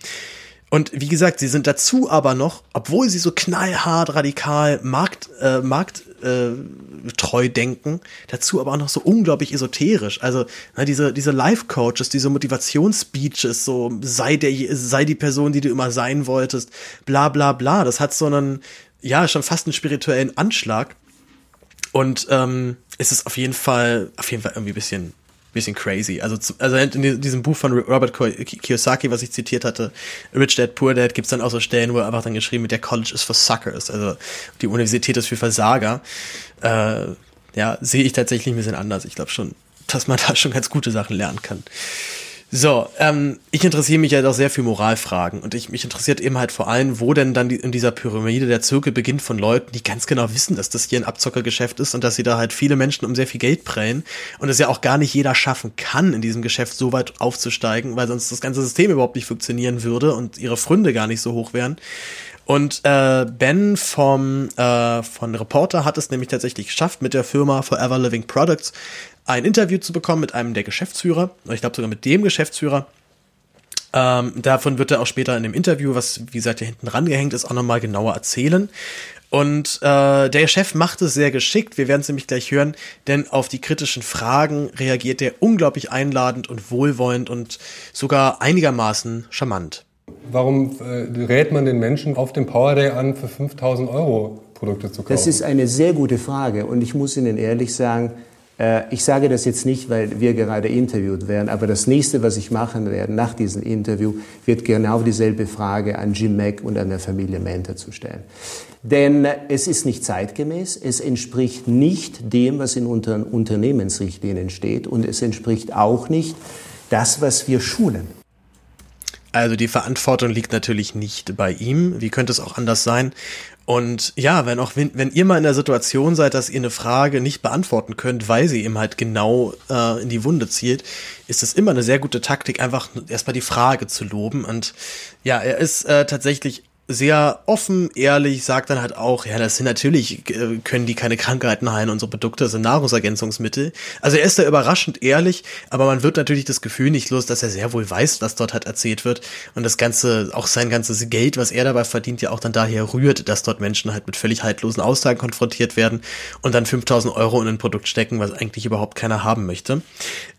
Und wie gesagt, sie sind dazu aber noch, obwohl sie so knallhart radikal Markt, äh, Markt äh, denken, dazu aber auch noch so unglaublich esoterisch. Also na, diese, diese Life-Coaches, diese Motivationsspeeches, so sei der, sei die Person, die du immer sein wolltest, bla bla bla. Das hat so einen, ja, schon fast einen spirituellen Anschlag. Und ähm, es ist auf jeden Fall, auf jeden Fall irgendwie ein bisschen, bisschen crazy. Also, also in diesem Buch von Robert Kiyosaki, was ich zitiert hatte, Rich Dad Poor Dad, gibt's dann auch so Stellen, wo er einfach dann geschrieben wird, der College is for Suckers, also die Universität ist für Versager. Äh, ja, sehe ich tatsächlich ein bisschen anders. Ich glaube schon, dass man da schon ganz gute Sachen lernen kann. So, ähm, ich interessiere mich ja doch sehr für Moralfragen und ich, mich interessiert eben halt vor allem, wo denn dann die, in dieser Pyramide der Zirkel beginnt von Leuten, die ganz genau wissen, dass das hier ein Abzockergeschäft ist und dass sie da halt viele Menschen um sehr viel Geld prellen und es ja auch gar nicht jeder schaffen kann, in diesem Geschäft so weit aufzusteigen, weil sonst das ganze System überhaupt nicht funktionieren würde und ihre Fründe gar nicht so hoch wären. Und äh, Ben vom äh, von Reporter hat es nämlich tatsächlich geschafft, mit der Firma Forever Living Products ein Interview zu bekommen mit einem der Geschäftsführer. Ich glaube sogar mit dem Geschäftsführer. Ähm, davon wird er auch später in dem Interview, was wie gesagt hier hinten rangehängt ist, auch nochmal genauer erzählen. Und äh, der Chef macht es sehr geschickt, wir werden es nämlich gleich hören, denn auf die kritischen Fragen reagiert er unglaublich einladend und wohlwollend und sogar einigermaßen charmant. Warum äh, rät man den Menschen auf dem Power Day an, für 5000 Euro Produkte zu kaufen? Das ist eine sehr gute Frage und ich muss Ihnen ehrlich sagen, ich sage das jetzt nicht, weil wir gerade interviewt werden, aber das nächste, was ich machen werde nach diesem Interview, wird genau dieselbe Frage an Jim Mack und an der Familie Mentor zu stellen. Denn es ist nicht zeitgemäß, es entspricht nicht dem, was in unseren Unternehmensrichtlinien steht und es entspricht auch nicht das, was wir schulen. Also die Verantwortung liegt natürlich nicht bei ihm. Wie könnte es auch anders sein? Und ja, wenn auch wenn, wenn ihr mal in der Situation seid, dass ihr eine Frage nicht beantworten könnt, weil sie eben halt genau äh, in die Wunde zielt, ist es immer eine sehr gute Taktik, einfach erstmal die Frage zu loben. Und ja, er ist äh, tatsächlich sehr offen, ehrlich, sagt dann halt auch, ja, das sind natürlich, äh, können die keine Krankheiten heilen, unsere Produkte sind Nahrungsergänzungsmittel. Also er ist da überraschend ehrlich, aber man wird natürlich das Gefühl nicht los, dass er sehr wohl weiß, was dort halt erzählt wird und das Ganze, auch sein ganzes Geld, was er dabei verdient, ja auch dann daher rührt, dass dort Menschen halt mit völlig haltlosen Aussagen konfrontiert werden und dann 5000 Euro in ein Produkt stecken, was eigentlich überhaupt keiner haben möchte.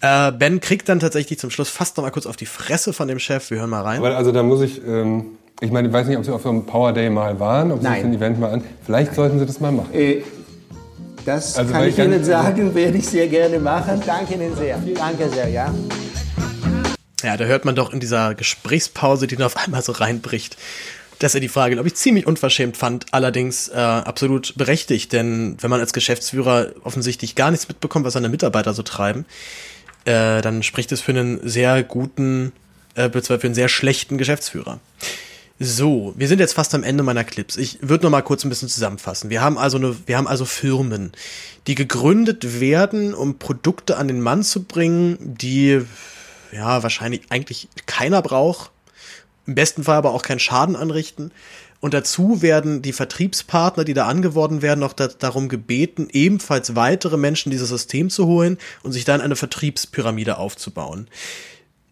Äh, ben kriegt dann tatsächlich zum Schluss fast noch mal kurz auf die Fresse von dem Chef, wir hören mal rein. Aber also da muss ich... Ähm ich meine, ich weiß nicht, ob Sie auf so einem Power Day mal waren, ob Sie Nein. sich ein Event mal an. Vielleicht Nein. sollten Sie das mal machen. Äh, das also, kann ich Ihnen sagen, werde ich sehr gerne machen. Danke Ihnen sehr. Danke sehr, ja. Ja, da hört man doch in dieser Gesprächspause, die dann auf einmal so reinbricht, dass er die Frage, glaube ich, ziemlich unverschämt fand, allerdings äh, absolut berechtigt, denn wenn man als Geschäftsführer offensichtlich gar nichts mitbekommt, was seine Mitarbeiter so treiben, äh, dann spricht es für einen sehr guten, äh, beziehungsweise für einen sehr schlechten Geschäftsführer. So, wir sind jetzt fast am Ende meiner Clips. Ich würde noch mal kurz ein bisschen zusammenfassen. Wir haben also eine, wir haben also Firmen, die gegründet werden, um Produkte an den Mann zu bringen, die ja wahrscheinlich eigentlich keiner braucht, im besten Fall aber auch keinen Schaden anrichten. Und dazu werden die Vertriebspartner, die da angeworben werden, noch da, darum gebeten, ebenfalls weitere Menschen dieses System zu holen und sich dann eine Vertriebspyramide aufzubauen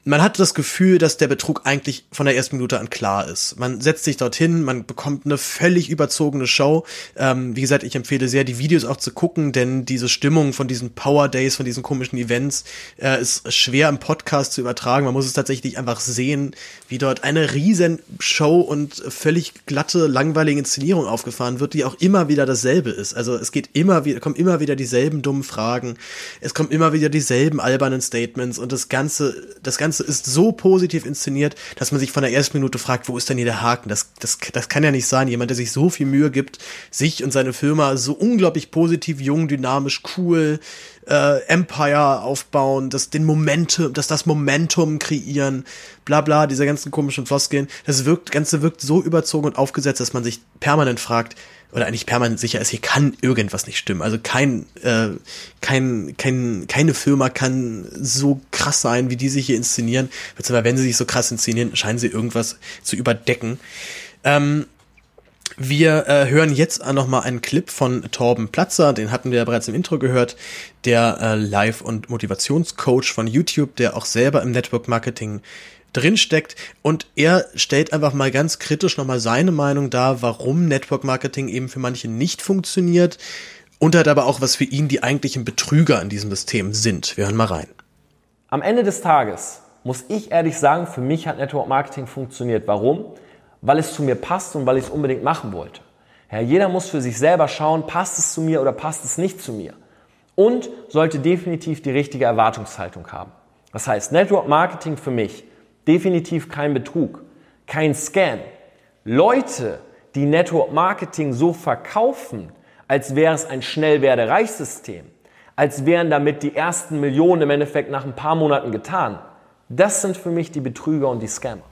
man hat das Gefühl, dass der Betrug eigentlich von der ersten Minute an klar ist. Man setzt sich dorthin, man bekommt eine völlig überzogene Show. Ähm, wie gesagt, ich empfehle sehr, die Videos auch zu gucken, denn diese Stimmung von diesen Power Days, von diesen komischen Events, äh, ist schwer im Podcast zu übertragen. Man muss es tatsächlich einfach sehen, wie dort eine riesen Show und völlig glatte, langweilige Inszenierung aufgefahren wird, die auch immer wieder dasselbe ist. Also es geht immer wieder, kommen immer wieder dieselben dummen Fragen, es kommen immer wieder dieselben albernen Statements und das ganze, das ganze Ganze ist so positiv inszeniert, dass man sich von der ersten Minute fragt, wo ist denn hier der Haken? Das, das, das kann ja nicht sein. Jemand, der sich so viel Mühe gibt, sich und seine Firma so unglaublich positiv, jung, dynamisch, cool, äh, Empire aufbauen, das den Momentum, dass das Momentum kreieren, bla bla, diese ganzen komischen Floskeln. Das wirkt, Ganze wirkt so überzogen und aufgesetzt, dass man sich permanent fragt, oder eigentlich permanent sicher ist, hier kann irgendwas nicht stimmen. Also kein, äh, kein, kein, keine Firma kann so krass sein, wie die sich hier inszenieren. Beziehungsweise wenn sie sich so krass inszenieren, scheinen sie irgendwas zu überdecken. Ähm, wir äh, hören jetzt noch mal einen Clip von Torben Platzer, den hatten wir ja bereits im Intro gehört, der äh, Live- und Motivationscoach von YouTube, der auch selber im Network Marketing drinsteckt und er stellt einfach mal ganz kritisch nochmal seine Meinung dar, warum Network Marketing eben für manche nicht funktioniert und hat aber auch, was für ihn die eigentlichen Betrüger in diesem System sind. Wir hören mal rein. Am Ende des Tages muss ich ehrlich sagen, für mich hat Network Marketing funktioniert. Warum? Weil es zu mir passt und weil ich es unbedingt machen wollte. Ja, jeder muss für sich selber schauen, passt es zu mir oder passt es nicht zu mir. Und sollte definitiv die richtige Erwartungshaltung haben. Das heißt, Network Marketing für mich definitiv kein Betrug, kein Scam. Leute, die Network Marketing so verkaufen, als wäre es ein Schnellwerde-Reich-System, als wären damit die ersten Millionen im Endeffekt nach ein paar Monaten getan, das sind für mich die Betrüger und die Scammer.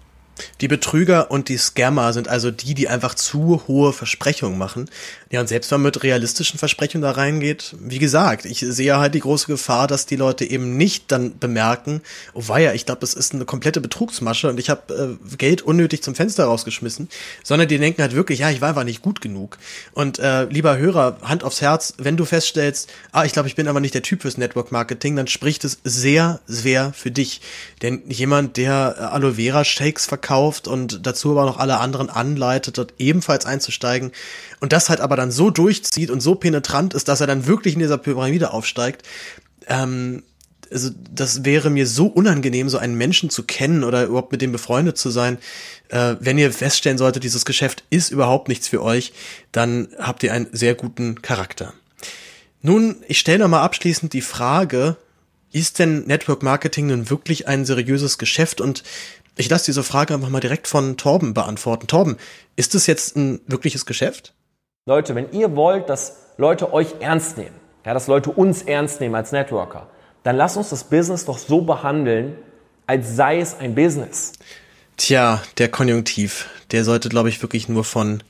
Die Betrüger und die Scammer sind also die, die einfach zu hohe Versprechungen machen. Ja, und selbst wenn man mit realistischen Versprechungen da reingeht, wie gesagt, ich sehe halt die große Gefahr, dass die Leute eben nicht dann bemerken, oh weia, ich glaube, das ist eine komplette Betrugsmasche und ich habe äh, Geld unnötig zum Fenster rausgeschmissen, sondern die denken halt wirklich, ja, ich war einfach nicht gut genug. Und äh, lieber Hörer, Hand aufs Herz, wenn du feststellst, ah, ich glaube, ich bin aber nicht der Typ fürs Network Marketing, dann spricht es sehr, sehr für dich. Denn jemand, der äh, Aloe Vera Shakes verkauft, verkauft und dazu aber noch alle anderen anleitet, dort ebenfalls einzusteigen und das halt aber dann so durchzieht und so penetrant ist, dass er dann wirklich in dieser Pyramide aufsteigt, ähm, also das wäre mir so unangenehm, so einen Menschen zu kennen oder überhaupt mit dem befreundet zu sein. Äh, wenn ihr feststellen solltet, dieses Geschäft ist überhaupt nichts für euch, dann habt ihr einen sehr guten Charakter. Nun, ich stelle nochmal abschließend die Frage, ist denn Network Marketing nun wirklich ein seriöses Geschäft und ich lasse diese Frage einfach mal direkt von Torben beantworten. Torben, ist das jetzt ein wirkliches Geschäft? Leute, wenn ihr wollt, dass Leute euch ernst nehmen, ja, dass Leute uns ernst nehmen als Networker, dann lasst uns das Business doch so behandeln, als sei es ein Business. Tja, der Konjunktiv, der sollte, glaube ich, wirklich nur von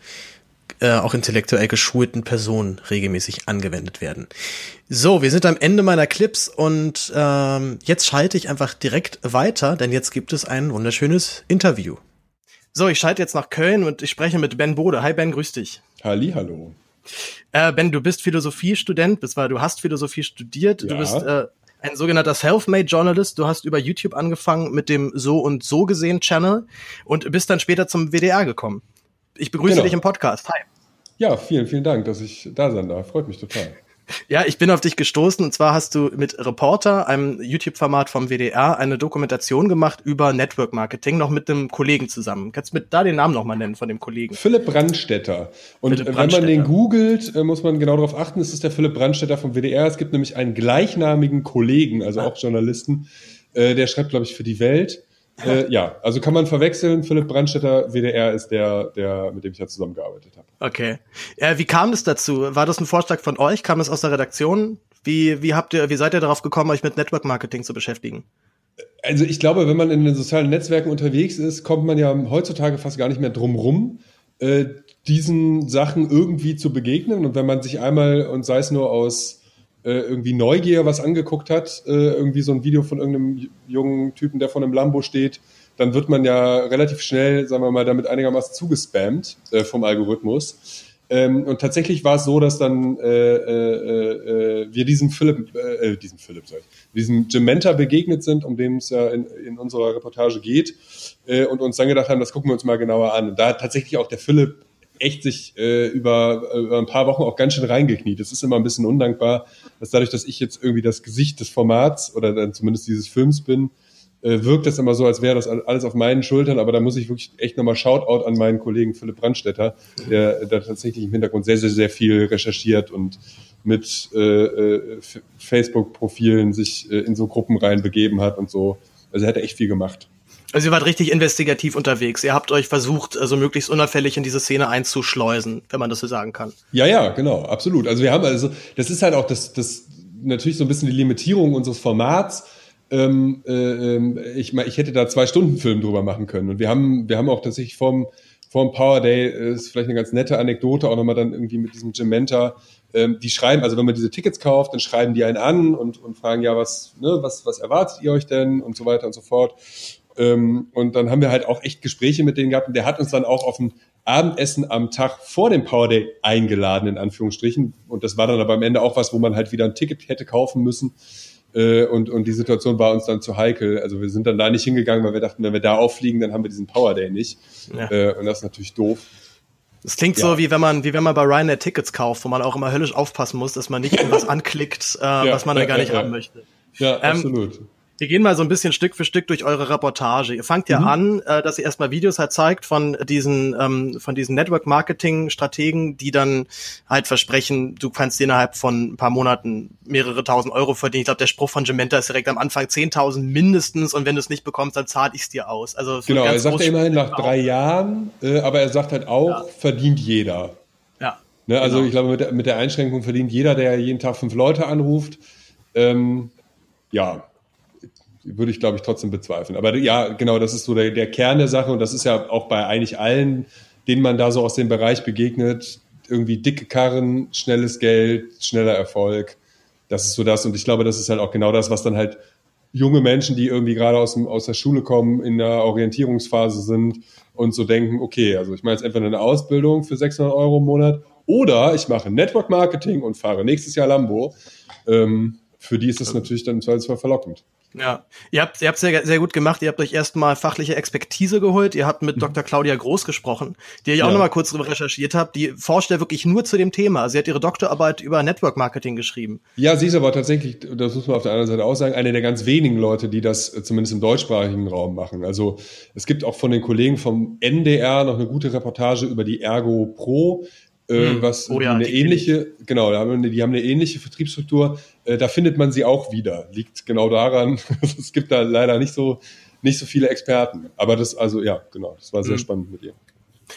äh, auch intellektuell geschulten Personen regelmäßig angewendet werden. So, wir sind am Ende meiner Clips und ähm, jetzt schalte ich einfach direkt weiter, denn jetzt gibt es ein wunderschönes Interview. So, ich schalte jetzt nach Köln und ich spreche mit Ben Bode. Hi Ben, grüß dich. Halli, hallo. Äh, ben, du bist Philosophiestudent, bist, weil du hast Philosophie studiert. Ja. Du bist äh, ein sogenannter Self-Made Journalist. Du hast über YouTube angefangen mit dem So und So gesehen Channel und bist dann später zum WDR gekommen. Ich begrüße genau. dich im Podcast. Hi. Ja, vielen, vielen Dank, dass ich da sein darf. Freut mich total. Ja, ich bin auf dich gestoßen und zwar hast du mit Reporter, einem YouTube-Format vom WDR, eine Dokumentation gemacht über Network Marketing, noch mit einem Kollegen zusammen. Kannst du mit da den Namen nochmal nennen von dem Kollegen? Philipp Brandstetter. Und Philipp Brandstetter. wenn man den googelt, äh, muss man genau darauf achten, es ist der Philipp Brandstetter vom WDR. Es gibt nämlich einen gleichnamigen Kollegen, also auch Journalisten, äh, der schreibt, glaube ich, für die Welt. Äh, ja, also kann man verwechseln. Philipp Brandstetter, WDR, ist der, der, mit dem ich ja zusammengearbeitet habe. Okay. Ja, wie kam das dazu? War das ein Vorschlag von euch? Kam das aus der Redaktion? Wie, wie habt ihr, wie seid ihr darauf gekommen, euch mit Network Marketing zu beschäftigen? Also ich glaube, wenn man in den sozialen Netzwerken unterwegs ist, kommt man ja heutzutage fast gar nicht mehr drum rum, äh, diesen Sachen irgendwie zu begegnen. Und wenn man sich einmal, und sei es nur aus äh, irgendwie Neugier was angeguckt hat, äh, irgendwie so ein Video von irgendeinem jungen Typen, der vor einem Lambo steht, dann wird man ja relativ schnell, sagen wir mal, damit einigermaßen zugespammt äh, vom Algorithmus. Ähm, und tatsächlich war es so, dass dann äh, äh, äh, wir diesem Philipp, äh, diesem Philipp, ich, diesem Gementa begegnet sind, um dem es ja in, in unserer Reportage geht, äh, und uns dann gedacht haben, das gucken wir uns mal genauer an. Und da hat tatsächlich auch der Philipp echt sich äh, über, über ein paar Wochen auch ganz schön reingekniet. Das ist immer ein bisschen undankbar, dass dadurch, dass ich jetzt irgendwie das Gesicht des Formats oder dann zumindest dieses Films bin, äh, wirkt das immer so, als wäre das alles auf meinen Schultern, aber da muss ich wirklich echt nochmal Shoutout an meinen Kollegen Philipp Brandstetter, der da tatsächlich im Hintergrund sehr, sehr, sehr viel recherchiert und mit äh, äh, Facebook-Profilen sich äh, in so Gruppen reinbegeben hat und so. Also er hat echt viel gemacht. Also ihr wart richtig investigativ unterwegs. Ihr habt euch versucht, also möglichst unauffällig in diese Szene einzuschleusen, wenn man das so sagen kann. Ja, ja, genau, absolut. Also wir haben also, das ist halt auch das, das natürlich so ein bisschen die Limitierung unseres Formats. Ähm, äh, ähm, ich, ich hätte da zwei Stunden Film drüber machen können. Und wir haben, wir haben auch tatsächlich vom, vom Power Day, äh, ist vielleicht eine ganz nette Anekdote, auch nochmal dann irgendwie mit diesem Gementa, ähm, die schreiben, also wenn man diese Tickets kauft, dann schreiben die einen an und, und fragen, ja, was, ne, was, was erwartet ihr euch denn und so weiter und so fort. Ähm, und dann haben wir halt auch echt Gespräche mit denen gehabt und der hat uns dann auch auf ein Abendessen am Tag vor dem Power Day eingeladen, in Anführungsstrichen. Und das war dann aber am Ende auch was, wo man halt wieder ein Ticket hätte kaufen müssen. Äh, und, und die Situation war uns dann zu heikel. Also wir sind dann da nicht hingegangen, weil wir dachten, wenn wir da auffliegen, dann haben wir diesen Power Day nicht. Ja. Äh, und das ist natürlich doof. Das klingt ja. so, wie wenn man, wie wenn man bei Ryanair Tickets kauft, wo man auch immer höllisch aufpassen muss, dass man nicht irgendwas anklickt, äh, ja, was man dann gar nicht haben möchte. Ja, ähm, absolut. Wir gehen mal so ein bisschen Stück für Stück durch eure Reportage. Ihr fangt ja mhm. an, äh, dass ihr erstmal Videos halt zeigt von diesen, ähm, von diesen Network-Marketing-Strategen, die dann halt versprechen, du kannst innerhalb von ein paar Monaten mehrere tausend Euro verdienen. Ich glaube, der Spruch von Gementa ist direkt am Anfang 10.000 mindestens und wenn du es nicht bekommst, dann zahle ich es dir aus. Also genau, er sagt ja immerhin nach drei Jahren, äh, aber er sagt halt auch, ja. verdient jeder. Ja. Ne, also genau. ich glaube, mit der, mit der Einschränkung verdient jeder, der jeden Tag fünf Leute anruft. Ähm, ja, würde ich, glaube ich, trotzdem bezweifeln. Aber ja, genau, das ist so der, der Kern der Sache und das ist ja auch bei eigentlich allen, denen man da so aus dem Bereich begegnet, irgendwie dicke Karren, schnelles Geld, schneller Erfolg. Das ist so das und ich glaube, das ist halt auch genau das, was dann halt junge Menschen, die irgendwie gerade aus, dem, aus der Schule kommen, in der Orientierungsphase sind und so denken, okay, also ich mache jetzt entweder eine Ausbildung für 600 Euro im Monat oder ich mache Network Marketing und fahre nächstes Jahr Lambo. Ähm, für die ist das natürlich dann im Zweifelsfall verlockend. Ja, ihr habt ihr habt sehr, sehr gut gemacht. Ihr habt euch erstmal fachliche Expertise geholt. Ihr habt mit mhm. Dr. Claudia Groß gesprochen, die ihr ja auch nochmal kurz drüber recherchiert habt. Die forscht ja wirklich nur zu dem Thema. Sie hat ihre Doktorarbeit über Network Marketing geschrieben. Ja, sie ist aber tatsächlich, das muss man auf der anderen Seite auch sagen, eine der ganz wenigen Leute, die das äh, zumindest im deutschsprachigen Raum machen. Also es gibt auch von den Kollegen vom NDR noch eine gute Reportage über die Ergo Pro äh, was oh ja, eine ähnliche, genau, die haben eine ähnliche Vertriebsstruktur. Äh, da findet man sie auch wieder. Liegt genau daran, es gibt da leider nicht so nicht so viele Experten. Aber das, also ja, genau, das war sehr mhm. spannend mit ihr.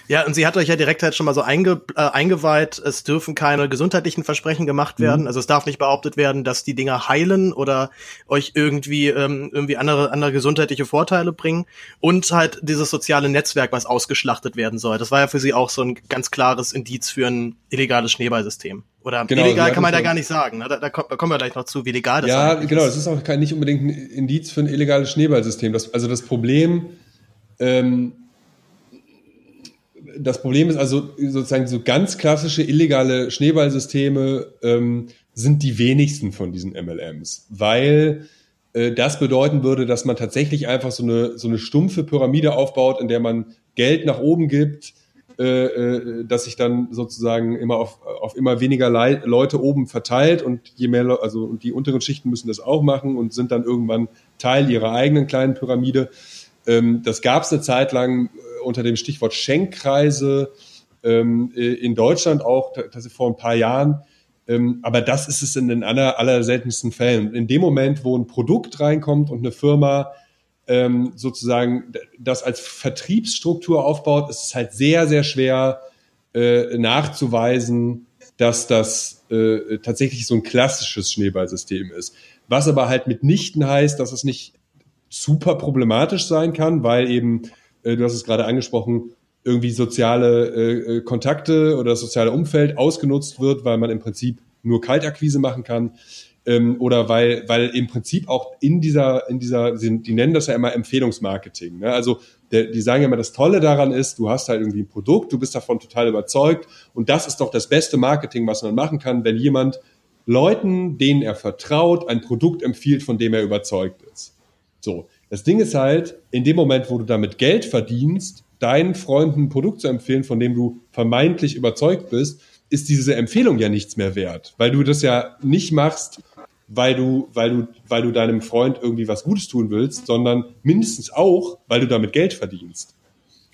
Ja, und sie hat euch ja direkt halt schon mal so einge, äh, eingeweiht, es dürfen keine gesundheitlichen Versprechen gemacht werden. Mhm. Also es darf nicht behauptet werden, dass die Dinger heilen oder euch irgendwie ähm, irgendwie andere andere gesundheitliche Vorteile bringen. Und halt dieses soziale Netzwerk, was ausgeschlachtet werden soll. Das war ja für sie auch so ein ganz klares Indiz für ein illegales Schneeballsystem. Oder genau, illegal kann man da gar nicht sagen. Ne? Da, da, kommen wir gleich noch zu, wie legal das ist. Ja, genau. Das ist auch kein, nicht unbedingt ein Indiz für ein illegales Schneeballsystem. Das, also das Problem ähm, das Problem ist also sozusagen so ganz klassische illegale Schneeballsysteme ähm, sind die wenigsten von diesen MLMs, weil äh, das bedeuten würde, dass man tatsächlich einfach so eine, so eine stumpfe Pyramide aufbaut, in der man Geld nach oben gibt, dass sich dann sozusagen immer auf, auf immer weniger Le Leute oben verteilt und je mehr, also und die unteren Schichten müssen das auch machen und sind dann irgendwann Teil ihrer eigenen kleinen Pyramide. Ähm, das gab es eine Zeit lang unter dem Stichwort Schenkkreise ähm, äh, in Deutschland auch, das vor ein paar Jahren. Ähm, aber das ist es in den aller, aller seltensten Fällen. In dem Moment, wo ein Produkt reinkommt und eine Firma ähm, sozusagen das als Vertriebsstruktur aufbaut, ist es halt sehr, sehr schwer äh, nachzuweisen, dass das äh, tatsächlich so ein klassisches Schneeballsystem ist. Was aber halt mitnichten heißt, dass es nicht super problematisch sein kann, weil eben äh, du hast es gerade angesprochen, irgendwie soziale äh, äh, Kontakte oder das soziale Umfeld ausgenutzt wird, weil man im Prinzip nur Kaltakquise machen kann. Ähm, oder weil, weil im Prinzip auch in dieser, in dieser, die nennen das ja immer Empfehlungsmarketing. Ne? Also der, die sagen ja immer, das Tolle daran ist, du hast halt irgendwie ein Produkt, du bist davon total überzeugt und das ist doch das beste Marketing, was man machen kann, wenn jemand Leuten, denen er vertraut, ein Produkt empfiehlt, von dem er überzeugt ist. So. Das Ding ist halt, in dem Moment, wo du damit Geld verdienst, deinen Freunden ein Produkt zu empfehlen, von dem du vermeintlich überzeugt bist, ist diese Empfehlung ja nichts mehr wert, weil du das ja nicht machst, weil du, weil du, weil du deinem Freund irgendwie was Gutes tun willst, sondern mindestens auch, weil du damit Geld verdienst.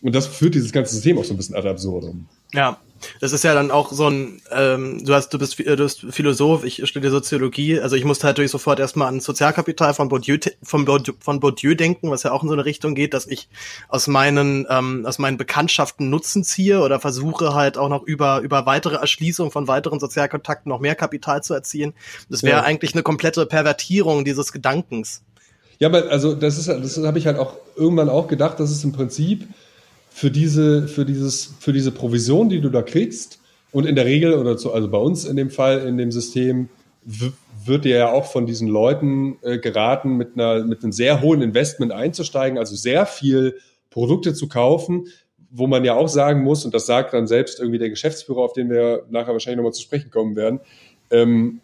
Und das führt dieses ganze System auch so ein bisschen ad absurdum. Ja, Das ist ja dann auch so ein, ähm, du hast, du bist, du bist Philosoph, ich studiere Soziologie, also ich musste halt natürlich sofort erstmal an Sozialkapital von Bourdieu, von Bourdieu, von Bourdieu denken, was ja auch in so eine Richtung geht, dass ich aus meinen, ähm, aus meinen Bekanntschaften Nutzen ziehe oder versuche halt auch noch über, über weitere Erschließung von weiteren Sozialkontakten noch mehr Kapital zu erzielen. Das wäre ja. eigentlich eine komplette Pervertierung dieses Gedankens. Ja, aber also das ist, das habe ich halt auch irgendwann auch gedacht, dass es im Prinzip für diese, für dieses, für diese Provision, die du da kriegst, und in der Regel, oder zu, also bei uns in dem Fall, in dem System, wird dir ja auch von diesen Leuten äh, geraten, mit, einer, mit einem sehr hohen Investment einzusteigen, also sehr viel Produkte zu kaufen, wo man ja auch sagen muss, und das sagt dann selbst irgendwie der Geschäftsführer, auf den wir nachher wahrscheinlich nochmal zu sprechen kommen werden, ähm,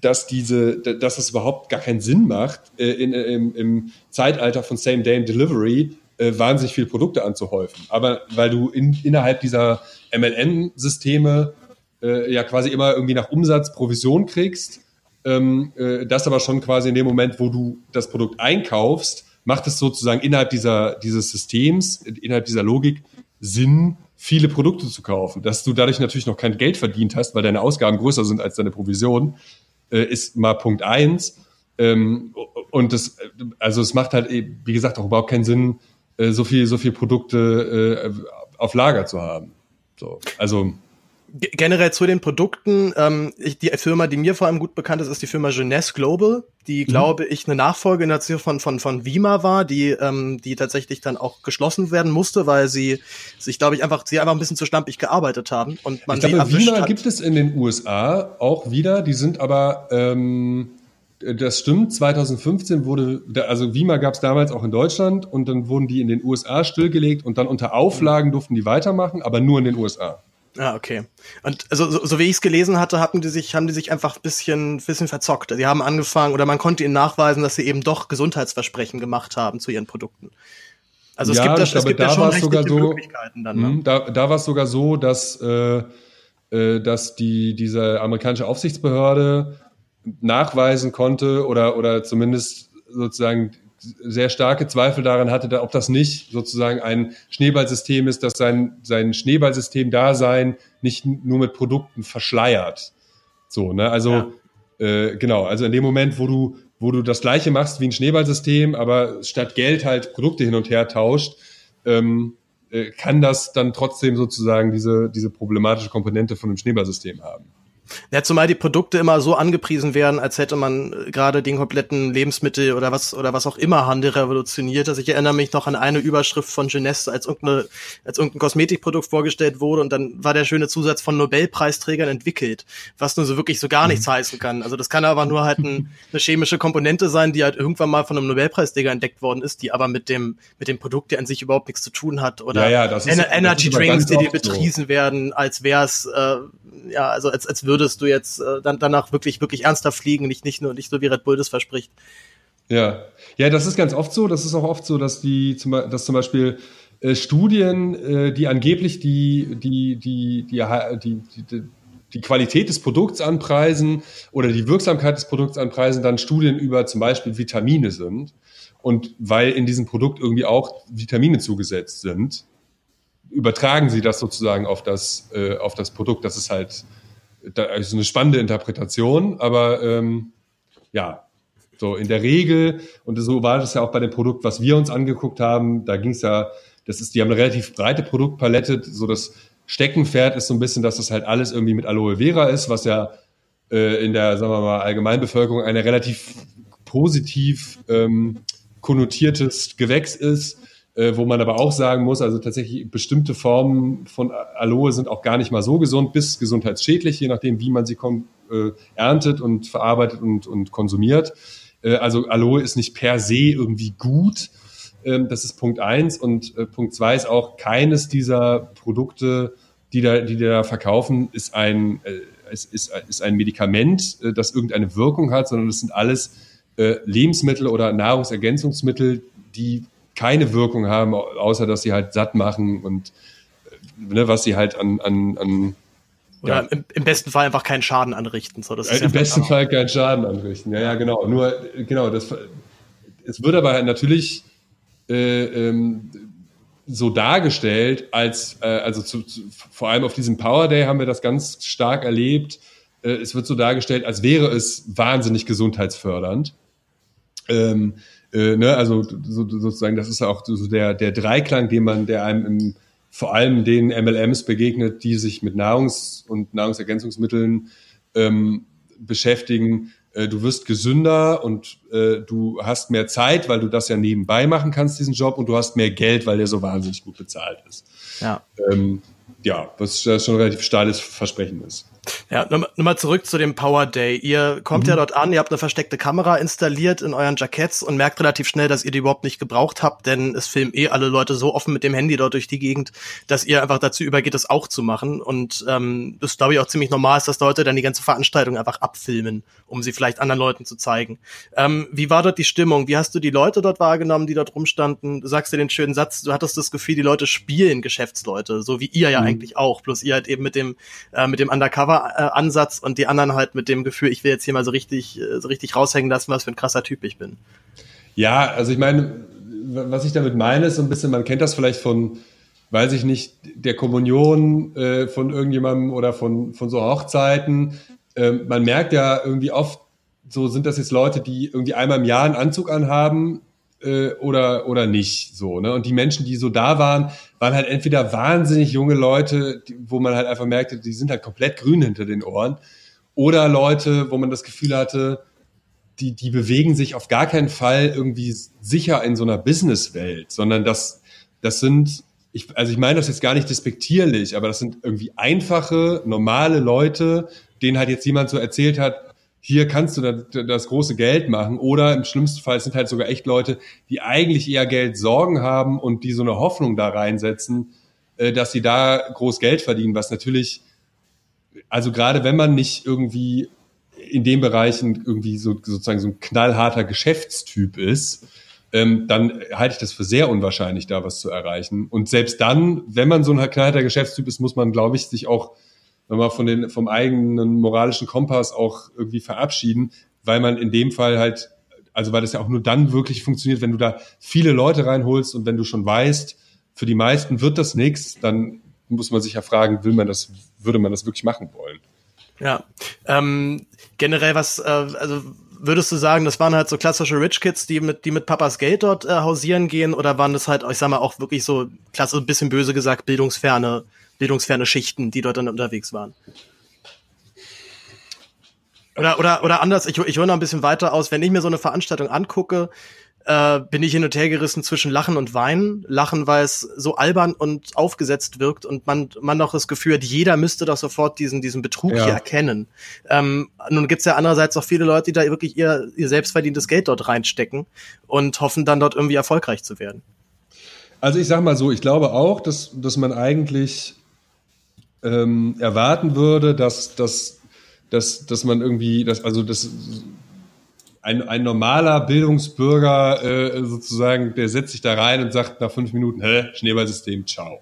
dass diese, dass es überhaupt gar keinen Sinn macht, äh, in, im, im Zeitalter von Same Day Delivery äh, wahnsinnig viele Produkte anzuhäufen. Aber weil du in, innerhalb dieser MLN-Systeme äh, ja quasi immer irgendwie nach Umsatz Provision kriegst, ähm, äh, das aber schon quasi in dem Moment, wo du das Produkt einkaufst, macht es sozusagen innerhalb dieser, dieses Systems, innerhalb dieser Logik Sinn, viele Produkte zu kaufen. Dass du dadurch natürlich noch kein Geld verdient hast, weil deine Ausgaben größer sind als deine Provision, äh, ist mal Punkt eins. Ähm, und das, also es macht halt, wie gesagt, auch überhaupt keinen Sinn, äh, so viel, so viel Produkte äh, auf Lager zu haben. So, also generell zu den Produkten, ähm, ich, die Firma, die mir vor allem gut bekannt ist, ist die Firma Jeunesse Global, die, mhm. glaube ich, eine Nachfolgegeneration von, von, von Vima war, die, ähm, die tatsächlich dann auch geschlossen werden musste, weil sie sich, glaube ich, einfach, sie einfach ein bisschen zu stampig gearbeitet haben. Und man ich glaube, Vima hat. gibt es in den USA auch wieder, die sind aber, ähm, das stimmt, 2015 wurde, also Vima gab es damals auch in Deutschland und dann wurden die in den USA stillgelegt und dann unter Auflagen durften die weitermachen, aber nur in den USA. Ah, okay. Und also, so, so wie ich es gelesen hatte, hatten die sich, haben die sich einfach ein bisschen, bisschen verzockt. Sie haben angefangen oder man konnte ihnen nachweisen, dass sie eben doch Gesundheitsversprechen gemacht haben zu ihren Produkten. Also es ja, gibt, da, es gibt da, ja schon sogar so, Möglichkeiten dann. Ne? Hm, da, da war es sogar so, dass, äh, äh, dass die, diese amerikanische Aufsichtsbehörde nachweisen konnte oder, oder zumindest sozusagen sehr starke Zweifel daran hatte, ob das nicht sozusagen ein Schneeballsystem ist, dass sein, sein Schneeballsystem-Dasein nicht nur mit Produkten verschleiert. So, ne? Also, ja. äh, genau, also in dem Moment, wo du, wo du das gleiche machst wie ein Schneeballsystem, aber statt Geld halt Produkte hin und her tauscht, ähm, äh, kann das dann trotzdem sozusagen diese, diese problematische Komponente von einem Schneeballsystem haben. Ja, zumal die Produkte immer so angepriesen werden, als hätte man äh, gerade den kompletten Lebensmittel oder was oder was auch immer Handel revolutioniert. Also ich erinnere mich noch an eine Überschrift von Jeunesse, als irgendeine, als irgendein Kosmetikprodukt vorgestellt wurde und dann war der schöne Zusatz von Nobelpreisträgern entwickelt, was nur so wirklich so gar nichts mhm. heißen kann. Also das kann aber nur halt ein, eine chemische Komponente sein, die halt irgendwann mal von einem Nobelpreisträger entdeckt worden ist, die aber mit dem mit dem Produkt ja an sich überhaupt nichts zu tun hat. Oder ja, ja, das ist, Energy Drinks, die dir betriesen so. werden, als wär's äh, ja, also als, als würdest du jetzt äh, dann danach wirklich, wirklich ernsthaft fliegen, nicht, nicht nur, nicht so wie Red Bull das verspricht. Ja. Ja, das ist ganz oft so. Das ist auch oft so, dass die, zum, dass zum Beispiel äh, Studien, äh, die angeblich die, die, die, die, die, die, die Qualität des Produkts anpreisen oder die Wirksamkeit des Produkts anpreisen, dann Studien über zum Beispiel Vitamine sind. Und weil in diesem Produkt irgendwie auch Vitamine zugesetzt sind, übertragen sie das sozusagen auf das, äh, auf das Produkt. Das ist halt da, also eine spannende Interpretation, aber ähm, ja, so in der Regel, und so war das ja auch bei dem Produkt, was wir uns angeguckt haben, da ging es ja, das ist, die haben eine relativ breite Produktpalette, so das Steckenpferd ist so ein bisschen, dass das halt alles irgendwie mit Aloe Vera ist, was ja äh, in der, sagen wir mal, Allgemeinbevölkerung eine relativ positiv ähm, konnotiertes Gewächs ist äh, wo man aber auch sagen muss, also tatsächlich bestimmte Formen von Aloe sind auch gar nicht mal so gesund bis gesundheitsschädlich, je nachdem, wie man sie äh, erntet und verarbeitet und, und konsumiert. Äh, also Aloe ist nicht per se irgendwie gut. Ähm, das ist Punkt eins. Und äh, Punkt zwei ist auch, keines dieser Produkte, die da, die da verkaufen, ist ein, ist, ist, ist ein Medikament, das irgendeine Wirkung hat, sondern das sind alles Lebensmittel oder Nahrungsergänzungsmittel, die keine Wirkung haben, außer dass sie halt satt machen und ne, was sie halt an, an, an oder ja. im, im, besten Fall einfach keinen Schaden anrichten. So, das ist Im ja besten Fall keinen Schaden anrichten. Ja, ja, genau. Nur, genau, das, es wird aber natürlich, äh, ähm, so dargestellt, als äh, also zu, zu, vor allem auf diesem Power Day haben wir das ganz stark erlebt. Äh, es wird so dargestellt, als wäre es wahnsinnig gesundheitsfördernd. Ähm, äh, ne, also so, sozusagen, das ist auch so der, der Dreiklang, den man, der einem im, vor allem den MLMs begegnet, die sich mit Nahrungs- und Nahrungsergänzungsmitteln ähm, beschäftigen. Äh, du wirst gesünder und äh, du hast mehr Zeit, weil du das ja nebenbei machen kannst, diesen Job, und du hast mehr Geld, weil der so wahnsinnig gut bezahlt ist. Ja. Ähm, ja, was schon ein relativ steiles Versprechen ist. Ja, nochmal zurück zu dem Power Day. Ihr kommt mhm. ja dort an, ihr habt eine versteckte Kamera installiert in euren Jacketts und merkt relativ schnell, dass ihr die überhaupt nicht gebraucht habt, denn es filmen eh alle Leute so offen mit dem Handy dort durch die Gegend, dass ihr einfach dazu übergeht, das auch zu machen. Und ähm, das glaube ich auch ziemlich normal ist, dass Leute dann die ganze Veranstaltung einfach abfilmen, um sie vielleicht anderen Leuten zu zeigen. Ähm, wie war dort die Stimmung? Wie hast du die Leute dort wahrgenommen, die dort rumstanden? Du sagst dir den schönen Satz, du hattest das Gefühl, die Leute spielen Geschäftsleute, so wie ihr ja mhm. eigentlich auch, bloß ihr halt eben mit dem, äh, mit dem Undercover-Ansatz und die anderen halt mit dem Gefühl, ich will jetzt hier mal so richtig, äh, so richtig raushängen lassen, was für ein krasser Typ ich bin. Ja, also ich meine, was ich damit meine, ist so ein bisschen, man kennt das vielleicht von, weiß ich nicht, der Kommunion äh, von irgendjemandem oder von, von so Hochzeiten. Ähm, man merkt ja irgendwie oft, so sind das jetzt Leute, die irgendwie einmal im Jahr einen Anzug anhaben äh, oder, oder nicht. So, ne? Und die Menschen, die so da waren, waren halt entweder wahnsinnig junge Leute, die, wo man halt einfach merkte, die sind halt komplett grün hinter den Ohren, oder Leute, wo man das Gefühl hatte, die, die bewegen sich auf gar keinen Fall irgendwie sicher in so einer Businesswelt, sondern das, das sind, ich, also ich meine das jetzt gar nicht despektierlich, aber das sind irgendwie einfache, normale Leute, denen halt jetzt jemand so erzählt hat, hier kannst du das, das große Geld machen. Oder im schlimmsten Fall sind halt sogar echt Leute, die eigentlich eher Geld Sorgen haben und die so eine Hoffnung da reinsetzen, äh, dass sie da groß Geld verdienen, was natürlich, also gerade wenn man nicht irgendwie in den Bereichen irgendwie so sozusagen so ein knallharter Geschäftstyp ist, ähm, dann halte ich das für sehr unwahrscheinlich, da was zu erreichen. Und selbst dann, wenn man so ein knallharter Geschäftstyp ist, muss man, glaube ich, sich auch wenn wir von den, vom eigenen moralischen Kompass auch irgendwie verabschieden, weil man in dem Fall halt, also weil das ja auch nur dann wirklich funktioniert, wenn du da viele Leute reinholst und wenn du schon weißt, für die meisten wird das nichts, dann muss man sich ja fragen, will man das, würde man das wirklich machen wollen? Ja, ähm, generell was, äh, also würdest du sagen, das waren halt so klassische Rich Kids, die mit, die mit Papas Geld dort äh, hausieren gehen, oder waren das halt, ich sag mal, auch wirklich so, klasse, ein bisschen böse gesagt, bildungsferne bildungsferne Schichten, die dort dann unterwegs waren. Oder, oder, oder anders, ich, ich hole noch ein bisschen weiter aus. Wenn ich mir so eine Veranstaltung angucke, äh, bin ich hin und her gerissen zwischen Lachen und Weinen. Lachen, weil es so albern und aufgesetzt wirkt und man, man noch das Gefühl hat, jeder müsste doch sofort diesen, diesen Betrug ja. hier erkennen. Ähm, nun gibt's ja andererseits auch viele Leute, die da wirklich ihr, ihr selbstverdientes Geld dort reinstecken und hoffen dann dort irgendwie erfolgreich zu werden. Also ich sag mal so, ich glaube auch, dass, dass man eigentlich ähm, erwarten würde, dass, dass, dass, dass man irgendwie, dass, also das ein, ein normaler Bildungsbürger äh, sozusagen, der setzt sich da rein und sagt nach fünf Minuten, hä, Schneeballsystem, ciao.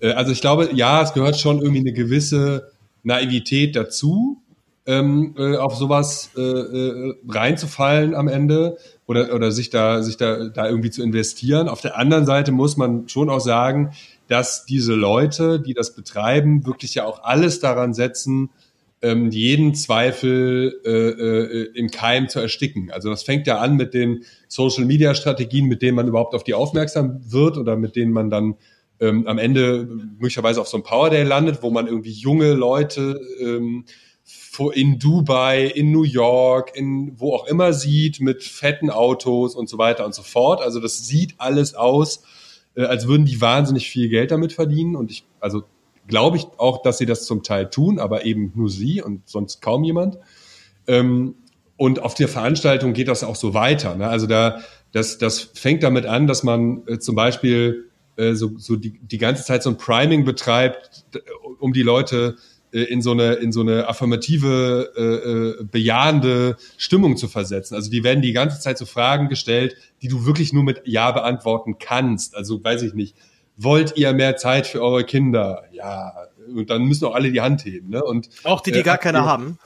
Äh, also ich glaube, ja, es gehört schon irgendwie eine gewisse Naivität dazu, ähm, äh, auf sowas äh, äh, reinzufallen am Ende oder, oder sich da, sich da, da irgendwie zu investieren. Auf der anderen Seite muss man schon auch sagen, dass diese Leute, die das betreiben, wirklich ja auch alles daran setzen, ähm, jeden Zweifel äh, äh, im Keim zu ersticken. Also das fängt ja an mit den Social-Media-Strategien, mit denen man überhaupt auf die aufmerksam wird oder mit denen man dann ähm, am Ende möglicherweise auf so einem Power Day landet, wo man irgendwie junge Leute ähm, in Dubai, in New York, in wo auch immer sieht, mit fetten Autos und so weiter und so fort. Also das sieht alles aus äh, als würden die wahnsinnig viel Geld damit verdienen. Und ich, also glaube ich auch, dass sie das zum Teil tun, aber eben nur sie und sonst kaum jemand. Ähm, und auf der Veranstaltung geht das auch so weiter. Ne? Also da, das, das fängt damit an, dass man äh, zum Beispiel äh, so, so die, die ganze Zeit so ein Priming betreibt, um die Leute in so eine in so eine affirmative äh, äh, bejahende Stimmung zu versetzen. Also die werden die ganze Zeit so Fragen gestellt, die du wirklich nur mit ja beantworten kannst. Also weiß ich nicht, wollt ihr mehr Zeit für eure Kinder? Ja, und dann müssen auch alle die Hand heben, ne? Und auch die, die äh, gar keine haben.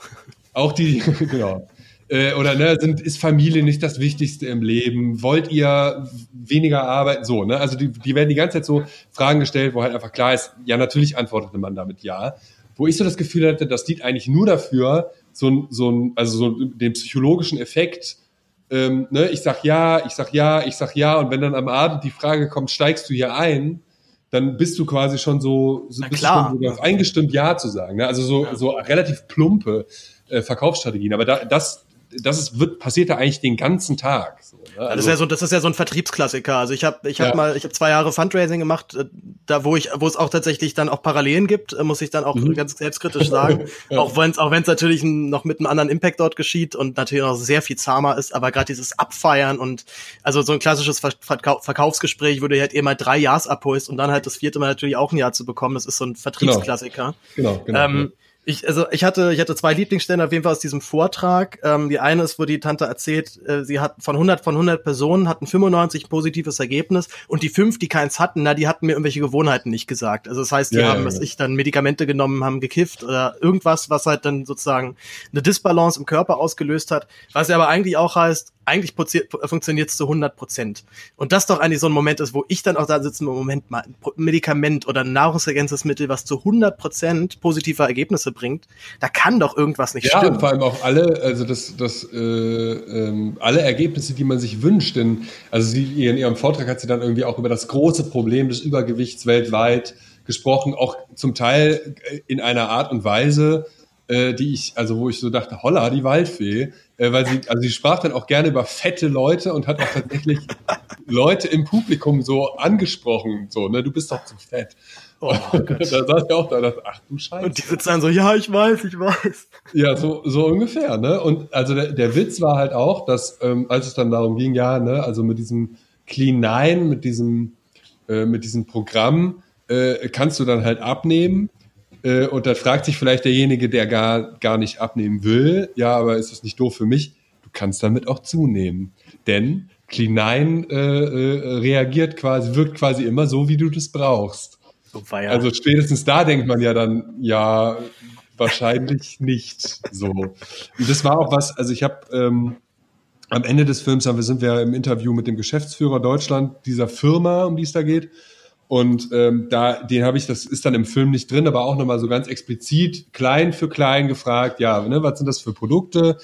Auch die, genau. Äh, oder ne, sind, ist Familie nicht das Wichtigste im Leben? Wollt ihr weniger arbeiten? So, ne? Also die, die werden die ganze Zeit so Fragen gestellt, wo halt einfach klar ist, ja, natürlich antwortete man damit ja. Wo ich so das Gefühl hatte, das dient eigentlich nur dafür, so ein, so ein, also so den psychologischen Effekt, ähm, ne, ich sag ja, ich sag ja, ich sag ja, und wenn dann am Abend die Frage kommt, steigst du hier ein, dann bist du quasi schon so, so bist klar. Schon so eingestimmt, ja zu sagen. Ne? Also so, so relativ plumpe äh, Verkaufsstrategien. Aber da, das, das ist, wird, passiert da eigentlich den ganzen Tag. So, ne? das, also, ist ja so, das ist ja so ein Vertriebsklassiker. Also ich habe ich hab Ja. mal, ich habe zwei Jahre Fundraising gemacht, äh, da wo ich, wo es auch tatsächlich dann auch Parallelen gibt, äh, muss ich dann auch ganz selbstkritisch sagen. Ja. Auch wenn es auch wenn's natürlich ein, noch mit einem anderen Impact dort geschieht und natürlich noch sehr viel zahmer ist, aber gerade dieses Abfeiern und also so ein klassisches Ver Verkau Verkaufsgespräch, wo du halt eh mal drei Jahres abholst und dann halt das vierte Mal natürlich auch ein Jahr zu bekommen, das ist so ein Vertriebsklassiker. genau, genau. Ähm, ich, also ich hatte, ich hatte zwei Lieblingsstellen auf jeden Fall aus diesem Vortrag. Ähm, die eine ist, wo die Tante erzählt, äh, sie hat von 100 von 100 Personen hatten 95 ein positives Ergebnis und die fünf, die keins hatten, na, die hatten mir irgendwelche Gewohnheiten nicht gesagt. Also das heißt, die Ja, haben, ja, was ja. ich dann Medikamente genommen, haben gekifft oder irgendwas, was halt dann sozusagen eine Disbalance im Körper ausgelöst hat. Was ja aber eigentlich auch heißt, eigentlich funktioniert es zu 100 Prozent. Und das doch eigentlich so ein Moment ist, wo ich dann auch da sitze, Moment mal, ein Medikament oder ein Nahrungsergänzungsmittel, was zu 100 Prozent positive Ergebnisse bringt, da kann doch irgendwas nicht ja, und stimmen. vor allem auch alle, also das, das, äh, ähm, alle Ergebnisse, die man sich wünscht. Denn, also sie, in ihrem Vortrag hat sie dann irgendwie auch über das große Problem des Übergewichts weltweit gesprochen, auch zum Teil äh, in einer Art und Weise, äh, die ich, also wo ich so dachte, holla, die Waldfee, äh, weil sie, also sie sprach dann auch gerne über fette Leute und hat auch tatsächlich Leute im Publikum so angesprochen, so, ne, du bist doch zu fett. Oh da saß ich auch da dachte, ach du Scheiße. Und die sitzen dann so, ja, ich weiß, ich weiß. Ja, so, so ungefähr, ne? Und also der, der Witz war halt auch, dass, ähm, als es dann darum ging, ja, ne, also mit diesem Clean Nine, mit diesem, äh, mit diesem Programm, äh, kannst du dann halt abnehmen. Äh, und dann fragt sich vielleicht derjenige, der gar, gar nicht abnehmen will, ja, aber ist das nicht doof für mich? Du kannst damit auch zunehmen. Denn Clean Nine äh, äh, reagiert quasi, wirkt quasi immer so, wie du das brauchst. ja. Also spätestens da denkt man ja dann, ja, wahrscheinlich nicht so. Und das war auch was, also ich habe ähm, am Ende des Films haben wir, sind wir im Interview mit dem Geschäftsführer Deutschland dieser Firma, um die es da geht. Und ähm, da, den habe ich, das ist dann im Film nicht drin, aber auch nochmal so ganz explizit klein für klein gefragt, ja, ne, was sind das für Produkte?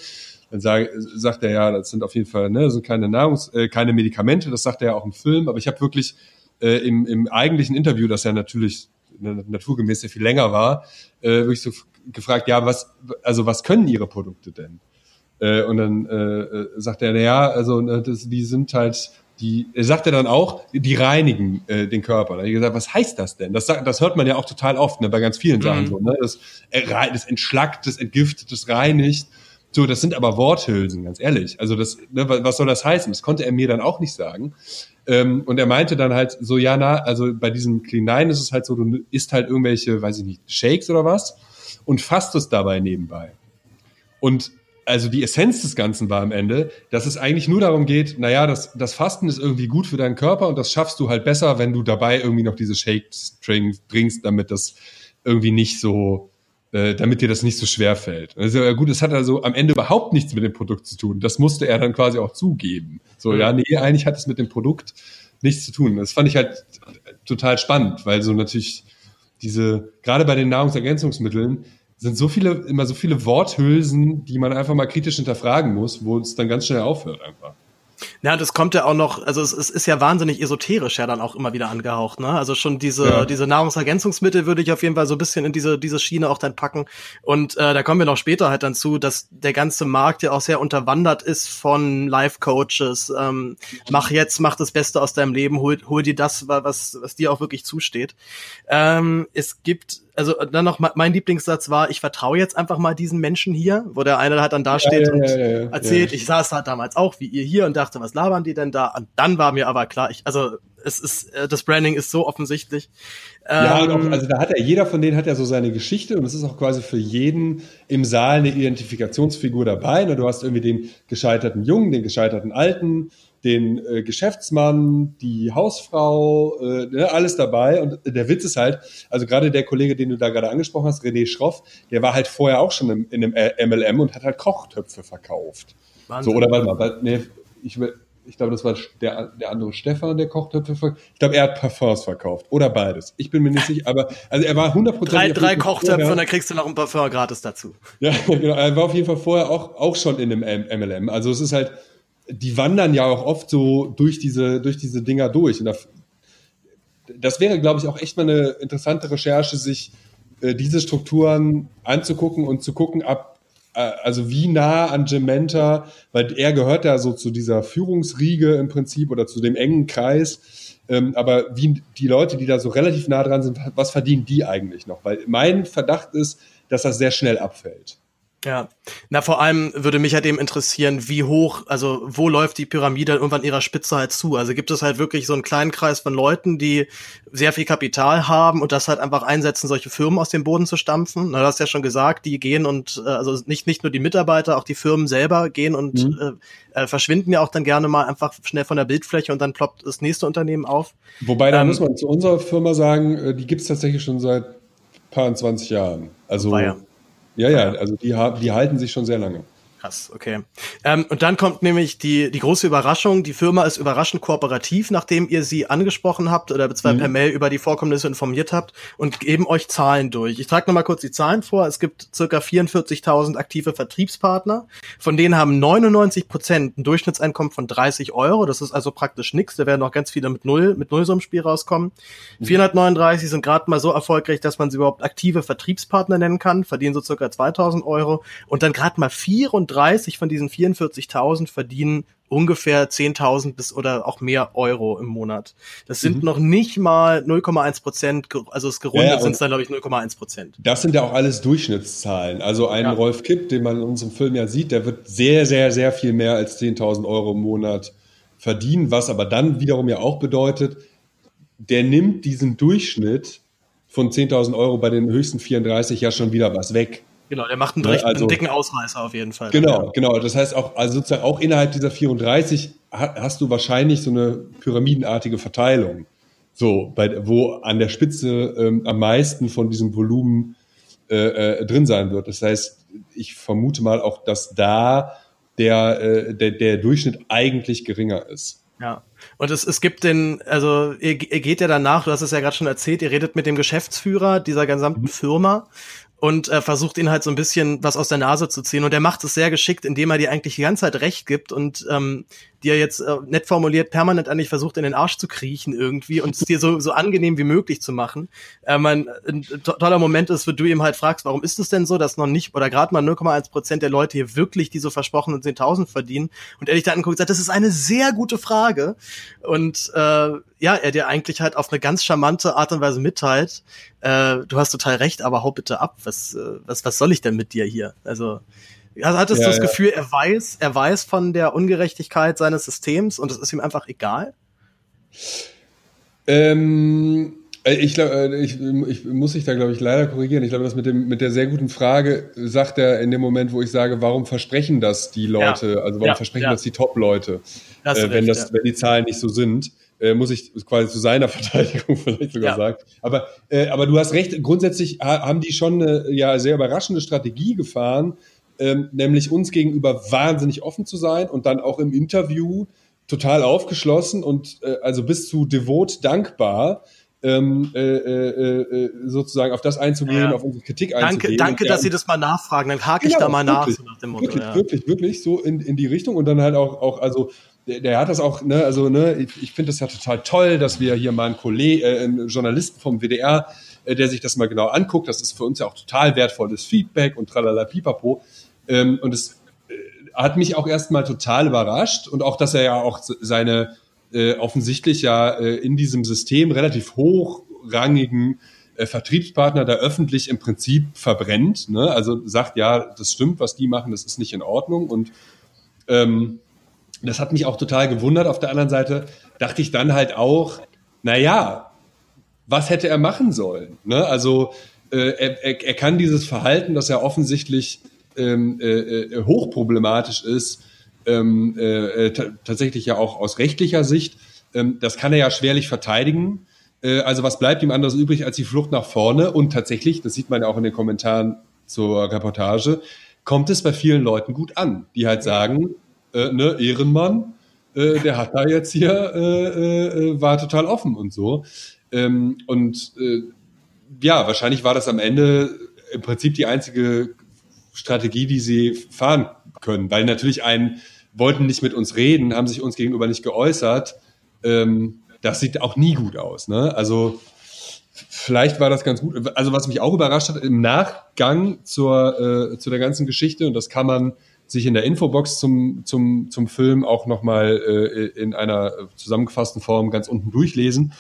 Dann sag, sagt er ja, das sind auf jeden Fall, ne, sind keine Nahrungs, äh, keine Medikamente, das sagt er ja auch im Film, aber ich habe wirklich äh, im, im eigentlichen Interview, das ja natürlich naturgemäß sehr viel länger war, äh, wirklich so gefragt, ja, was, also was können Ihre Produkte denn? Äh, und dann äh, äh, sagt er, naja, also ne, das, die sind halt, die, er sagte dann auch, die reinigen äh, den Körper. Da habe ich gesagt, was heißt das denn? Das, das hört man ja auch total oft ne, bei ganz vielen Sachen so. Ne? Das, das entschlackt, das entgiftet, das reinigt. So, das sind aber Worthülsen, ganz ehrlich. Also das, ne, wa- was soll das heißen? Das konnte er mir dann auch nicht sagen. Ähm, und er meinte dann halt so, ja, na, also bei diesem Clean ist es halt so, du isst halt irgendwelche, weiß ich nicht, Shakes oder was und fastest dabei nebenbei. Und also die Essenz des Ganzen war am Ende, dass es eigentlich nur darum geht, naja, das, das Fasten ist irgendwie gut für deinen Körper und das schaffst du halt besser, wenn du dabei irgendwie noch diese Shakes trink- trinkst, damit das irgendwie nicht so, äh, damit dir das nicht so schwer fällt. Also ja gut, es hat also am Ende überhaupt nichts mit dem Produkt zu tun. Das musste er dann quasi auch zugeben. So, ja, nee, eigentlich hat es mit dem Produkt nichts zu tun. Das fand ich halt total spannend, weil so natürlich diese, gerade bei den Nahrungsergänzungsmitteln, sind so viele, immer so viele Worthülsen, die man einfach mal kritisch hinterfragen muss, wo es dann ganz schnell aufhört einfach. Ja, das kommt ja auch noch, also es, es ist ja wahnsinnig esoterisch ja dann auch immer wieder angehaucht, ne? Also schon diese, Ja. diese Nahrungsergänzungsmittel würde ich auf jeden Fall so ein bisschen in diese, diese Schiene auch dann packen. Und äh, da kommen wir noch später halt dann zu, dass der ganze Markt ja auch sehr unterwandert ist von Life-Coaches. Ähm, mach jetzt, mach das Beste aus deinem Leben, hol, hol dir das, wa- was, was dir auch wirklich zusteht. Ähm, es gibt, also dann noch mein Lieblingssatz war, ich vertraue jetzt einfach mal diesen Menschen hier, wo der eine halt dann da steht ja, und ja, ja, erzählt, ich saß halt damals auch wie ihr hier und dachte, was labern die denn da? Und dann war mir aber klar, ich, also es ist, äh, das Branding ist so offensichtlich. Ja, und Ähm, auch, also da hat er, jeder von denen hat ja so seine Geschichte und es ist auch quasi für jeden im Saal eine Identifikationsfigur dabei. Ne? Du hast irgendwie den gescheiterten Jungen, den gescheiterten Alten, den äh, Geschäftsmann, die Hausfrau, äh, ne, alles dabei. Und der Witz ist halt, also gerade der Kollege, den du da gerade angesprochen hast, René Schroff, der war halt vorher auch schon im, in einem MLM und hat halt Kochtöpfe verkauft. Wahnsinn. So, oder warte mal, nee, ich, ich glaube, das war der, der andere Stefan, der Kochtöpfe verkauft. Ich glaube, er hat Parfums verkauft. Oder beides. Ich bin mir nicht sicher, aber also er war 100% Drei, drei Kochtöpfe und dann kriegst du noch ein Parfum gratis dazu. Ja, genau. Er war auf jeden Fall vorher auch, auch schon in einem MLM. Also es ist halt, die wandern ja auch oft so durch diese, durch diese Dinger durch. Und das, wäre, glaube ich, auch echt mal eine interessante Recherche, sich äh, diese Strukturen anzugucken und zu gucken, ab, äh, also wie nah an Gementa, weil er gehört ja so zu dieser Führungsriege im Prinzip oder zu dem engen Kreis. Ähm, aber wie die Leute, die da so relativ nah dran sind, was verdienen die eigentlich noch? Weil mein Verdacht ist, dass das sehr schnell abfällt. Ja, na vor allem würde mich halt eben interessieren, wie hoch, also wo läuft die Pyramide irgendwann ihrer Spitze halt zu? Also gibt es halt wirklich so einen kleinen Kreis von Leuten, die sehr viel Kapital haben und das halt einfach einsetzen, solche Firmen aus dem Boden zu stampfen? Na, du hast ja schon gesagt, die gehen und äh, also nicht nicht nur die Mitarbeiter, auch die Firmen selber gehen und Mhm. äh, äh, verschwinden ja auch dann gerne mal einfach schnell von der Bildfläche und dann ploppt das nächste Unternehmen auf. Wobei, da Ähm, muss man zu unserer Firma sagen, äh, die gibt's tatsächlich schon seit paar 20 Jahren. Also, Weia. Ja, ja, also die, die halten sich schon sehr lange. Krass, okay. Ähm, und dann kommt nämlich die, die große Überraschung. Die Firma ist überraschend kooperativ, nachdem ihr sie angesprochen habt oder beziehungsweise Mhm. per Mail über die Vorkommnisse informiert habt und geben euch Zahlen durch. Ich trage nochmal kurz die Zahlen vor. Es gibt circa 44.000 aktive Vertriebspartner. Von denen haben 99 Prozent ein Durchschnittseinkommen von 30 Euro. Das ist also praktisch nichts. Da werden noch ganz viele mit Null, mit Null so im Spiel rauskommen. 439 sind gerade mal so erfolgreich, dass man sie überhaupt aktive Vertriebspartner nennen kann, verdienen so circa 2000 Euro. Und dann gerade mal 34 von diesen 44.000 verdienen ungefähr 10.000 bis oder auch mehr Euro im Monat. Das sind Mhm. noch nicht mal 0,1 Prozent, also es gerundet Ja, ja, sind es dann, glaube ich, 0,1 Prozent. Das sind ja auch alles Durchschnittszahlen. Also ein Ja. Rolf Kipp, den man in unserem Film ja sieht, der wird sehr, sehr, sehr viel mehr als 10.000 Euro im Monat verdienen, was aber dann wiederum ja auch bedeutet, der nimmt diesen Durchschnitt von 10.000 Euro bei den höchsten 34 ja schon wieder was weg. Genau, der macht einen, Ne, recht, also- einen dicken Ausreißer auf jeden Fall. Genau, genau. Das heißt auch, also sozusagen auch innerhalb dieser 34 ha- hast du wahrscheinlich so eine pyramidenartige Verteilung. So, bei, wo an der Spitze ähm, am meisten von diesem Volumen äh, äh, drin sein wird. Das heißt, ich vermute mal auch, dass da der, äh, der, der Durchschnitt eigentlich geringer ist. Ja. Und es, es gibt den, also ihr, ihr geht ja danach, du hast es ja gerade schon erzählt, ihr redet mit dem Geschäftsführer dieser gesamten Firma und äh, versucht ihn halt so ein bisschen was aus der Nase zu ziehen. Und er macht es sehr geschickt, indem er dir eigentlich die ganze Zeit recht gibt und ähm, dir jetzt äh, nett formuliert permanent eigentlich versucht, in den Arsch zu kriechen irgendwie und es dir so, so angenehm wie möglich zu machen. Äh, mein, ein to toller Moment ist, wo du ihm halt fragst, warum ist es denn so, dass noch nicht oder gerade mal 0,1 Prozent der Leute hier wirklich diese versprochenen 10.000 verdienen? Und er dich da anguckt sagt, das ist eine sehr gute Frage. Und äh, ja, er dir eigentlich halt auf eine ganz charmante Art und Weise mitteilt, äh, du hast total recht, aber hau bitte ab. Was, äh, was, was soll ich denn mit dir hier? Also also hattest Ja, du das ja. Gefühl, er weiß, er weiß von der Ungerechtigkeit seines Systems und es ist ihm einfach egal? Ähm, äh, ich glaube, ich, ich muss sich da, glaube ich, leider korrigieren. Ich glaube, das mit, dem, mit der sehr guten Frage sagt er in dem Moment, wo ich sage, warum versprechen das die Leute, Ja. also warum Ja, versprechen ja. das die Top-Leute, äh, wenn, das, wenn die Zahlen nicht so sind. Äh, muss ich quasi zu seiner Verteidigung vielleicht sogar sagen. Aber, äh, aber du hast recht, grundsätzlich ha haben die schon eine ja, sehr überraschende Strategie gefahren, ähm, nämlich uns gegenüber wahnsinnig offen zu sein und dann auch im Interview total aufgeschlossen und äh, also bis zu devot dankbar ähm, äh, äh, äh, sozusagen auf das einzugehen, Ja. auf unsere Kritik Danke, einzugehen. danke, Und dass Sie das mal nachfragen, dann hake ich Genau, da mal nach, wirklich, so nach dem Motto. Wirklich, ja. wirklich, wirklich, so in, in die Richtung und dann halt auch, auch also der, der hat das auch, ne, also ne, ich, ich finde das ja total toll, dass wir hier mal einen Kollegen, äh, einen Journalisten vom WDR, äh, der sich das mal genau anguckt. Das ist für uns ja auch total wertvolles Feedback und tralala pipapo. Ähm, und es äh, hat mich auch erstmal total überrascht und auch, dass er ja auch seine äh, offensichtlich ja äh, in diesem System relativ hochrangigen äh, Vertriebspartner da öffentlich im Prinzip verbrennt. Ne? Also sagt, ja, das stimmt, was die machen, das ist nicht in Ordnung. Und ähm, das hat mich auch total gewundert. Auf der anderen Seite dachte ich dann halt auch, na ja, was hätte er machen sollen? Ne? Also äh, er, er, er kann dieses Verhalten, das ja offensichtlich ähm, äh, äh, hochproblematisch ist, ähm, äh, tatsächlich ja auch aus rechtlicher Sicht, ähm, das kann er ja schwerlich verteidigen. Äh, also was bleibt ihm anderes übrig als die Flucht nach vorne? Und tatsächlich, das sieht man ja auch in den Kommentaren zur Reportage, kommt es bei vielen Leuten gut an, die halt sagen, äh, ne, Ehrenmann, äh, der hat da jetzt hier, äh, äh, war total offen und so. Ähm, und äh, ja, wahrscheinlich war das am Ende im Prinzip die einzige Strategie, die sie fahren können, weil natürlich einen wollten nicht mit uns reden, haben sich uns gegenüber nicht geäußert. Ähm, das sieht auch nie gut aus. Ne? Also vielleicht war das ganz gut. Also was mich auch überrascht hat im Nachgang zur, äh, zu der ganzen Geschichte und das kann man sich in der Infobox zum, zum, zum Film auch nochmal äh, in einer zusammengefassten Form ganz unten durchlesen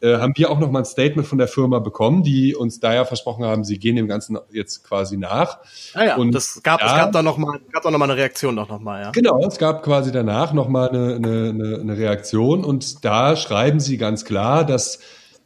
äh, haben wir auch noch mal ein Statement von der Firma bekommen, die uns da ja versprochen haben, sie gehen dem Ganzen jetzt quasi nach. Ah ja, und das gab, da, es gab da noch mal, gab da noch mal eine Reaktion doch noch mal, ja. Genau, es gab quasi danach noch mal eine, eine, eine Reaktion und da schreiben sie ganz klar, dass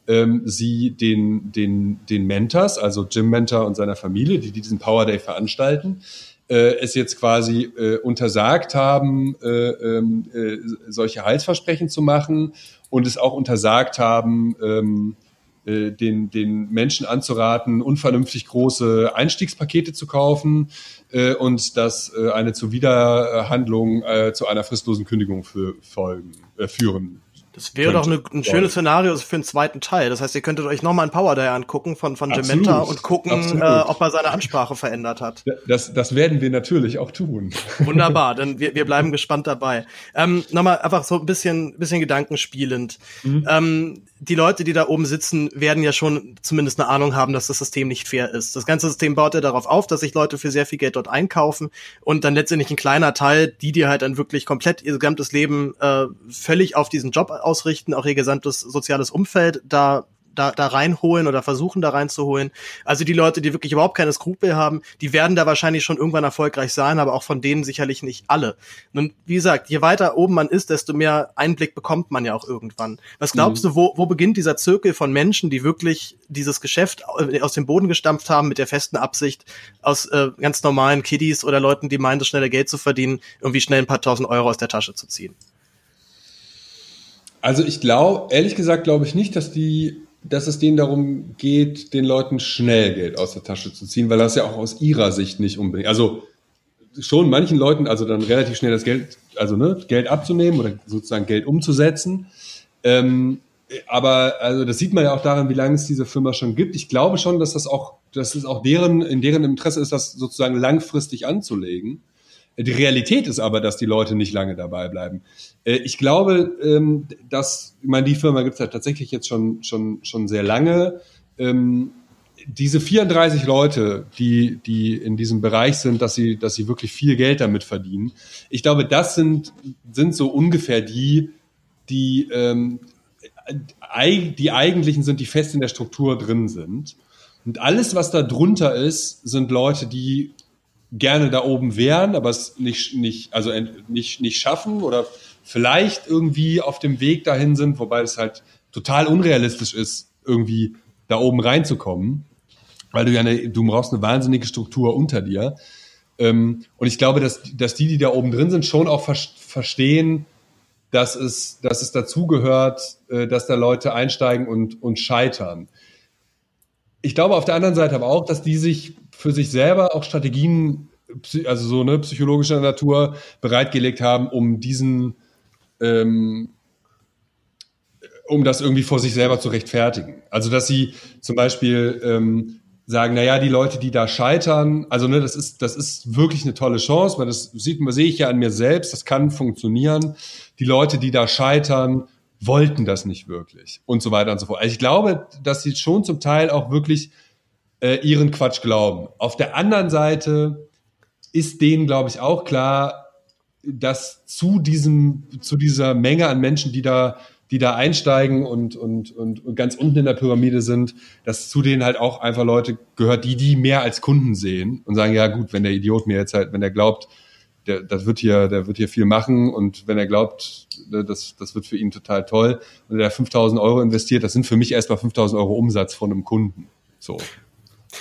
ähm, sie den, den, den Mentors, also Jim Mentor und seiner Familie, die diesen Power Day veranstalten, äh, es jetzt quasi äh, untersagt haben, äh, ähm, äh, solche Heilsversprechen zu machen und es auch untersagt haben, ähm, äh, den, den Menschen anzuraten, unvernünftig große Einstiegspakete zu kaufen äh, und dass äh, eine Zuwiderhandlung äh, zu einer fristlosen Kündigung für, folgen, äh, führen das wäre doch eine, ein schönes Szenario für einen zweiten Teil. Das heißt, ihr könntet euch nochmal ein Power Day angucken von, von Dementa und gucken, äh, ob er seine Ansprache verändert hat. Das, das werden wir natürlich auch tun. Wunderbar, dann wir, wir bleiben gespannt dabei. Ähm, nochmal einfach so ein bisschen, bisschen gedankenspielend. Mhm. Ähm, die Leute, die da oben sitzen, werden ja schon zumindest eine Ahnung haben, dass das System nicht fair ist. Das ganze System baut ja darauf auf, dass sich Leute für sehr viel Geld dort einkaufen und dann letztendlich ein kleiner Teil, die dir halt dann wirklich komplett ihr gesamtes Leben äh, völlig auf diesen Job ausrichten, auch ihr gesamtes soziales Umfeld da da, da reinholen oder versuchen da reinzuholen. Also die Leute, die wirklich überhaupt keine Skrupel haben, die werden da wahrscheinlich schon irgendwann erfolgreich sein, aber auch von denen sicherlich nicht alle. Und wie gesagt, je weiter oben man ist, desto mehr Einblick bekommt man ja auch irgendwann. Was glaubst mhm. du, wo, wo beginnt dieser Zirkel von Menschen, die wirklich dieses Geschäft aus dem Boden gestampft haben mit der festen Absicht, aus äh, ganz normalen Kiddies oder Leuten, die meinen, das schnelle Geld zu verdienen, irgendwie schnell ein paar tausend Euro aus der Tasche zu ziehen? Also ich glaube, ehrlich gesagt, glaube ich nicht, dass die dass es denen darum geht, den Leuten schnell Geld aus der Tasche zu ziehen, weil das ja auch aus ihrer Sicht nicht unbedingt, also schon manchen Leuten, also dann relativ schnell das Geld, also ne, Geld abzunehmen oder sozusagen Geld umzusetzen. Ähm, aber also das sieht man ja auch daran, wie lange es diese Firma schon gibt. Ich glaube schon, dass das auch, dass es auch deren, in deren Interesse ist, das sozusagen langfristig anzulegen. Die Realität ist aber, dass die Leute nicht lange dabei bleiben. Äh, ich glaube, ähm, dass, ich meine, die Firma gibt es ja tatsächlich jetzt schon, schon, schon sehr lange. Ähm, diese 34 Leute, die, die in diesem Bereich sind, dass sie, dass sie wirklich viel Geld damit verdienen, ich glaube, das sind, sind so ungefähr die, die, ähm, die eigentlichen sind, die fest in der Struktur drin sind. Und alles, was da drunter ist, sind Leute, die gerne da oben wären, aber es nicht, nicht, also nicht, nicht schaffen oder vielleicht irgendwie auf dem Weg dahin sind, wobei es halt total unrealistisch ist, irgendwie da oben reinzukommen, weil du ja eine, du brauchst eine wahnsinnige Struktur unter dir. Ähm, und ich glaube, dass, dass die, die da oben drin sind, schon auch ver verstehen, dass es, dass es dazugehört, äh, dass da Leute einsteigen und, und scheitern. Ich glaube auf der anderen Seite aber auch, dass die sich für sich selber auch Strategien, also so eine psychologischer Natur, bereitgelegt haben, um diesen, ähm, um das irgendwie vor sich selber zu rechtfertigen. Also dass sie zum Beispiel ähm, sagen, naja, die Leute, die da scheitern, also ne, das ist, das ist wirklich eine tolle Chance, weil das sieht, sehe ich ja an mir selbst, das kann funktionieren. Die Leute, die da scheitern, wollten das nicht wirklich und so weiter und so fort. Also ich glaube, dass sie schon zum Teil auch wirklich äh, ihren Quatsch glauben. Auf der anderen Seite ist denen, glaube ich, auch klar, dass zu diesem, zu dieser Menge an Menschen, die da, die da einsteigen und, und, und, und ganz unten in der Pyramide sind, dass zu denen halt auch einfach Leute gehört, die die mehr als Kunden sehen und sagen, ja gut, wenn der Idiot mir jetzt halt, wenn er glaubt, der, das wird hier, der wird hier viel machen und wenn er glaubt, ne, das, das wird für ihn total toll und er 5000 Euro investiert, das sind für mich erstmal 5000 Euro Umsatz von einem Kunden. So.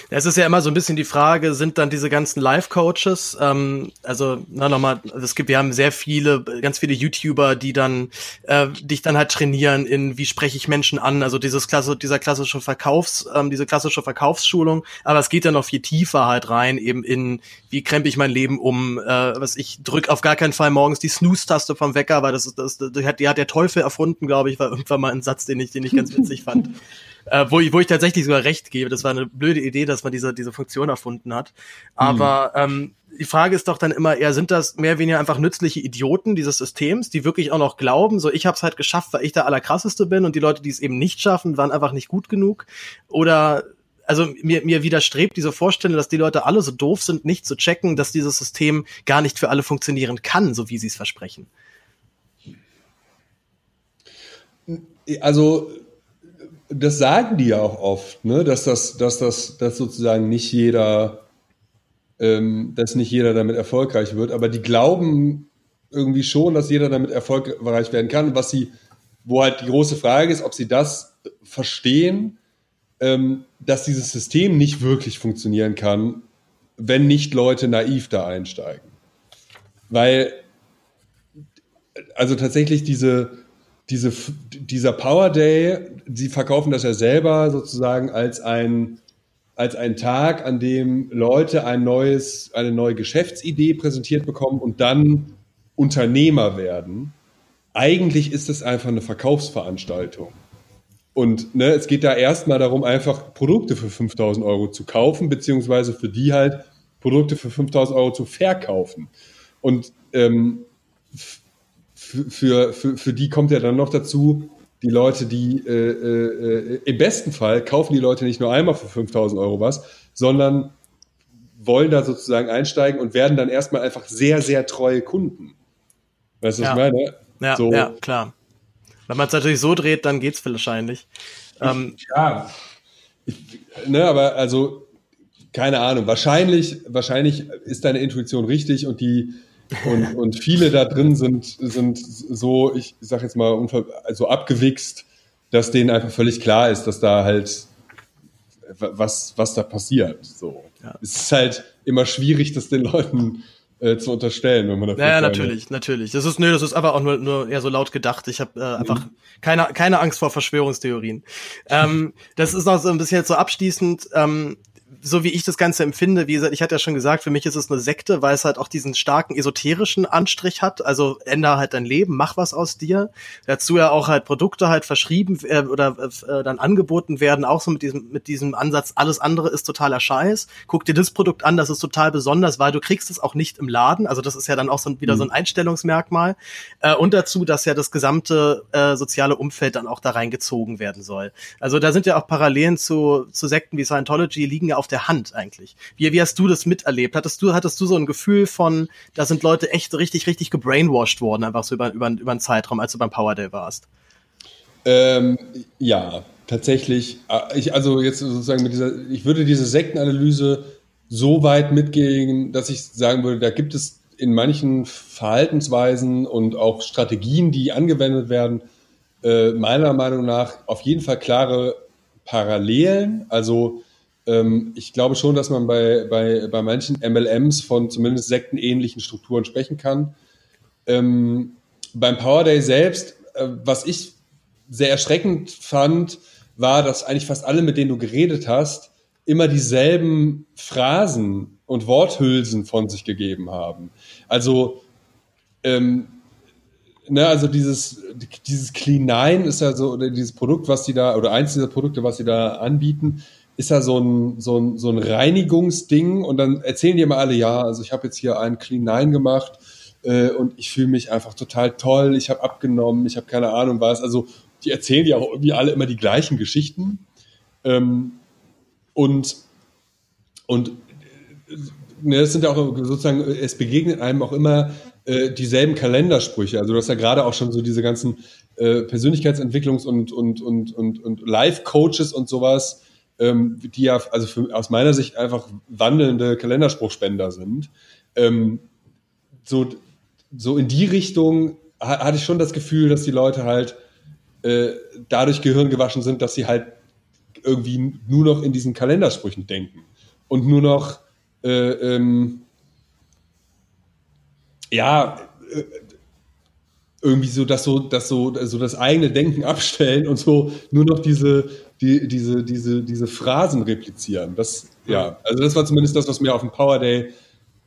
Es ist ja immer so ein bisschen die Frage, sind dann diese ganzen Life-Coaches, ähm, also na nochmal, es gibt, wir haben sehr viele, ganz viele YouTuber, die dann äh, dich dann halt trainieren in wie spreche ich Menschen an, also dieses klasse, dieser klassische Verkaufs, ähm, diese klassische Verkaufsschulung, aber es geht dann noch viel tiefer halt rein, eben in wie krempe ich mein Leben um, äh, was ich drück auf gar keinen Fall morgens die Snooze-Taste vom Wecker, weil das ist, das, die hat, die hat der Teufel erfunden, glaube ich, war irgendwann mal ein Satz, den ich, den ich ganz witzig fand. Äh, wo, ich, wo ich tatsächlich sogar recht gebe. Das war eine blöde Idee, dass man diese, diese Funktion erfunden hat. Aber ähm, die Frage ist doch dann immer eher, sind das mehr oder weniger einfach nützliche Idioten dieses Systems, die wirklich auch noch glauben, so ich habe es halt geschafft, weil ich der Allerkrasseste bin und die Leute, die es eben nicht schaffen, waren einfach nicht gut genug? Oder also mir, mir widerstrebt diese Vorstellung, dass die Leute alle so doof sind, nicht zu checken, dass dieses System gar nicht für alle funktionieren kann, so wie sie es versprechen. Also das sagen die ja auch oft, ne? dass das, dass das, dass sozusagen nicht jeder, ähm, dass nicht jeder damit erfolgreich wird, aber die glauben irgendwie schon, dass jeder damit erfolgreich werden kann. Was sie, wo halt die große Frage ist, ob sie das verstehen, ähm, dass dieses System nicht wirklich funktionieren kann, wenn nicht Leute naiv da einsteigen. Weil, also tatsächlich diese, diese, dieser Power Day, sie verkaufen das ja selber sozusagen als ein, als ein Tag, an dem Leute ein neues, eine neue Geschäftsidee präsentiert bekommen und dann Unternehmer werden. Eigentlich ist es einfach eine Verkaufsveranstaltung. Und ne, es geht da erstmal darum, einfach Produkte für 5000 Euro zu kaufen, beziehungsweise für die halt Produkte für 5000 Euro zu verkaufen. Und ähm, für, für, für die kommt ja dann noch dazu, die Leute, die äh, äh, im besten Fall kaufen die Leute nicht nur einmal für 5000 Euro was, sondern wollen da sozusagen einsteigen und werden dann erstmal einfach sehr, sehr treue Kunden. Weißt du, was Ja. ich meine? Ja, so, ja, klar. Wenn man es natürlich so dreht, dann geht's wahrscheinlich. Ähm, ja, ich, ne, aber also keine Ahnung. Wahrscheinlich, wahrscheinlich ist deine Intuition richtig und die und, und viele da drin sind sind so, ich sag jetzt mal unver, also abgewichst, dass denen einfach völlig klar ist, dass da halt was was da passiert. So, es ist halt immer schwierig, das den Leuten äh, zu unterstellen, wenn man dafür Ja, ja, natürlich, natürlich. Das ist, nö, das ist aber auch nur, nur eher so laut gedacht. Ich habe äh, einfach keine, keine Angst vor Verschwörungstheorien. ähm, das ist noch so ein bisschen jetzt so abschließend. Ähm, so wie ich das Ganze empfinde, wie gesagt, ich hatte ja schon gesagt, für mich ist es eine Sekte, weil es halt auch diesen starken esoterischen Anstrich hat. Also ändere halt dein Leben, mach was aus dir. Dazu ja auch halt Produkte halt verschrieben äh, oder äh, dann angeboten werden, auch so mit diesem, mit diesem Ansatz, alles andere ist totaler Scheiß. Guck dir das Produkt an, das ist total besonders, weil du kriegst es auch nicht im Laden. Also das ist ja dann auch so ein, wieder so ein Einstellungsmerkmal. Äh, und dazu, dass ja das gesamte äh, soziale Umfeld dann auch da reingezogen werden soll. Also da sind ja auch Parallelen zu, zu Sekten wie Scientology liegen ja auf der Hand eigentlich. Wie, wie hast du das miterlebt? Hattest du, hattest du so ein Gefühl von, da sind Leute echt richtig, richtig gebrainwashed worden, einfach so über, über, über einen Zeitraum, als du beim Power Day warst? Ähm, ja, tatsächlich. Äh, Ich, also jetzt sozusagen mit dieser, ich würde diese Sektenanalyse so weit mitgehen, dass ich sagen würde, da gibt es in manchen Verhaltensweisen und auch Strategien, die angewendet werden, äh, meiner Meinung nach auf jeden Fall klare Parallelen. Also ich glaube schon, dass man bei, bei, bei manchen MLMs von zumindest sektenähnlichen Strukturen sprechen kann. Ähm, beim Power Day selbst, äh, was ich sehr erschreckend fand, war, dass eigentlich fast alle, mit denen du geredet hast, immer dieselben Phrasen und Worthülsen von sich gegeben haben. Also, ähm, ne, also dieses, dieses Clean Nine ist ja so, oder dieses Produkt, was sie da, oder eins dieser Produkte, was sie da anbieten, ist ja so ein, so ein, so ein Reinigungsding und dann erzählen die immer alle, ja, also ich habe jetzt hier einen Clean Nine gemacht äh, und ich fühle mich einfach total toll, ich habe abgenommen, ich habe keine Ahnung was. Also die erzählen ja auch irgendwie alle immer die gleichen Geschichten. Ähm, und und äh, ne, es sind ja auch sozusagen, es begegnet einem auch immer äh, dieselben Kalendersprüche. Also du hast ja gerade auch schon so diese ganzen äh, Persönlichkeitsentwicklungs- und, und, und, und, und Life-Coaches und sowas, ähm, die ja also für, aus meiner Sicht einfach wandelnde Kalenderspruchspender sind. Ähm, so, so in die Richtung ha- hatte ich schon das Gefühl, dass die Leute halt äh, dadurch Gehirn gewaschen sind, dass sie halt irgendwie nur noch in diesen Kalendersprüchen denken. und nur noch äh, ähm, ja äh, irgendwie so das so das so so das eigene Denken abstellen und so nur noch diese die, diese diese diese Phrasen replizieren. Das ja, also das war zumindest das, was mir auf dem Power Day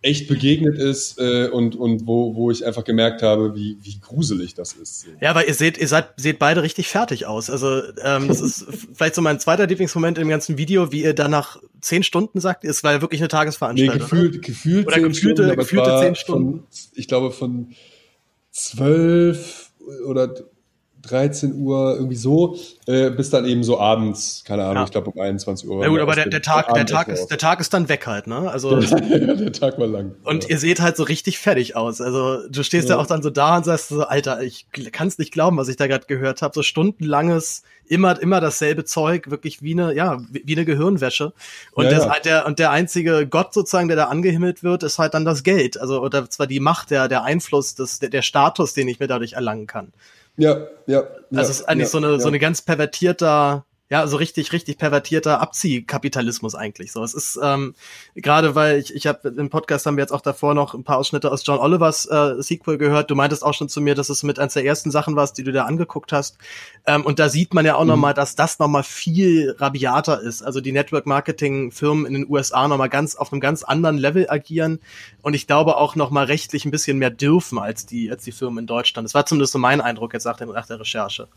echt begegnet ist äh, und, und wo, wo ich einfach gemerkt habe, wie, wie gruselig das ist. Ja, weil ihr seht, ihr seid, seht beide richtig fertig aus. Also ähm, das ist vielleicht so mein zweiter Lieblingsmoment im ganzen Video, wie ihr dann nach zehn Stunden sagt, es war ja wirklich eine Tagesveranstaltung. Nee, gefühlt, gefühlt Oder zehn gefühlte, Stunden, gefühlte zehn Stunden. Von, ich glaube von zwölf oder 13 Uhr irgendwie so, äh, bis dann eben so abends, keine Ahnung, Ja. ich glaube um 21 Uhr. Ja gut, aber der, der Tag, der Tag ist, der Tag ist dann weg halt, ne? Also der Tag war lang. und ihr seht halt so richtig fertig aus. Also du stehst ja, Ja. auch dann so da und sagst so, Alter, ich kann es nicht glauben, was ich da gerade gehört habe. So stundenlanges, immer immer dasselbe Zeug, wirklich wie eine, ja, wie eine Gehirnwäsche. Und Ja, das, ja. der und der einzige Gott sozusagen, der da angehimmelt wird, ist halt dann das Geld. Also oder zwar die Macht, der der Einfluss, das, der, der Status, den ich mir dadurch erlangen kann. Ja, ja. ja Also es ist eigentlich ja, so eine ja. so eine ganz pervertierter, ja, so richtig richtig pervertierter Abziehkapitalismus eigentlich. So, es ist ähm, gerade weil ich ich habe im Podcast haben wir jetzt auch davor noch ein paar Ausschnitte aus John Olivers äh, Sequel gehört. Du meintest auch schon zu mir, dass es mit eins der ersten Sachen warst, die du da angeguckt hast. Ähm, und da sieht man ja auch noch mal, dass das noch mal viel rabiater ist. Also die Network Marketing Firmen in den USA noch mal ganz auf einem ganz anderen Level agieren und ich glaube auch noch mal rechtlich ein bisschen mehr dürfen als die als die Firmen in Deutschland. Das war zumindest so mein Eindruck jetzt nach, dem, nach der Recherche.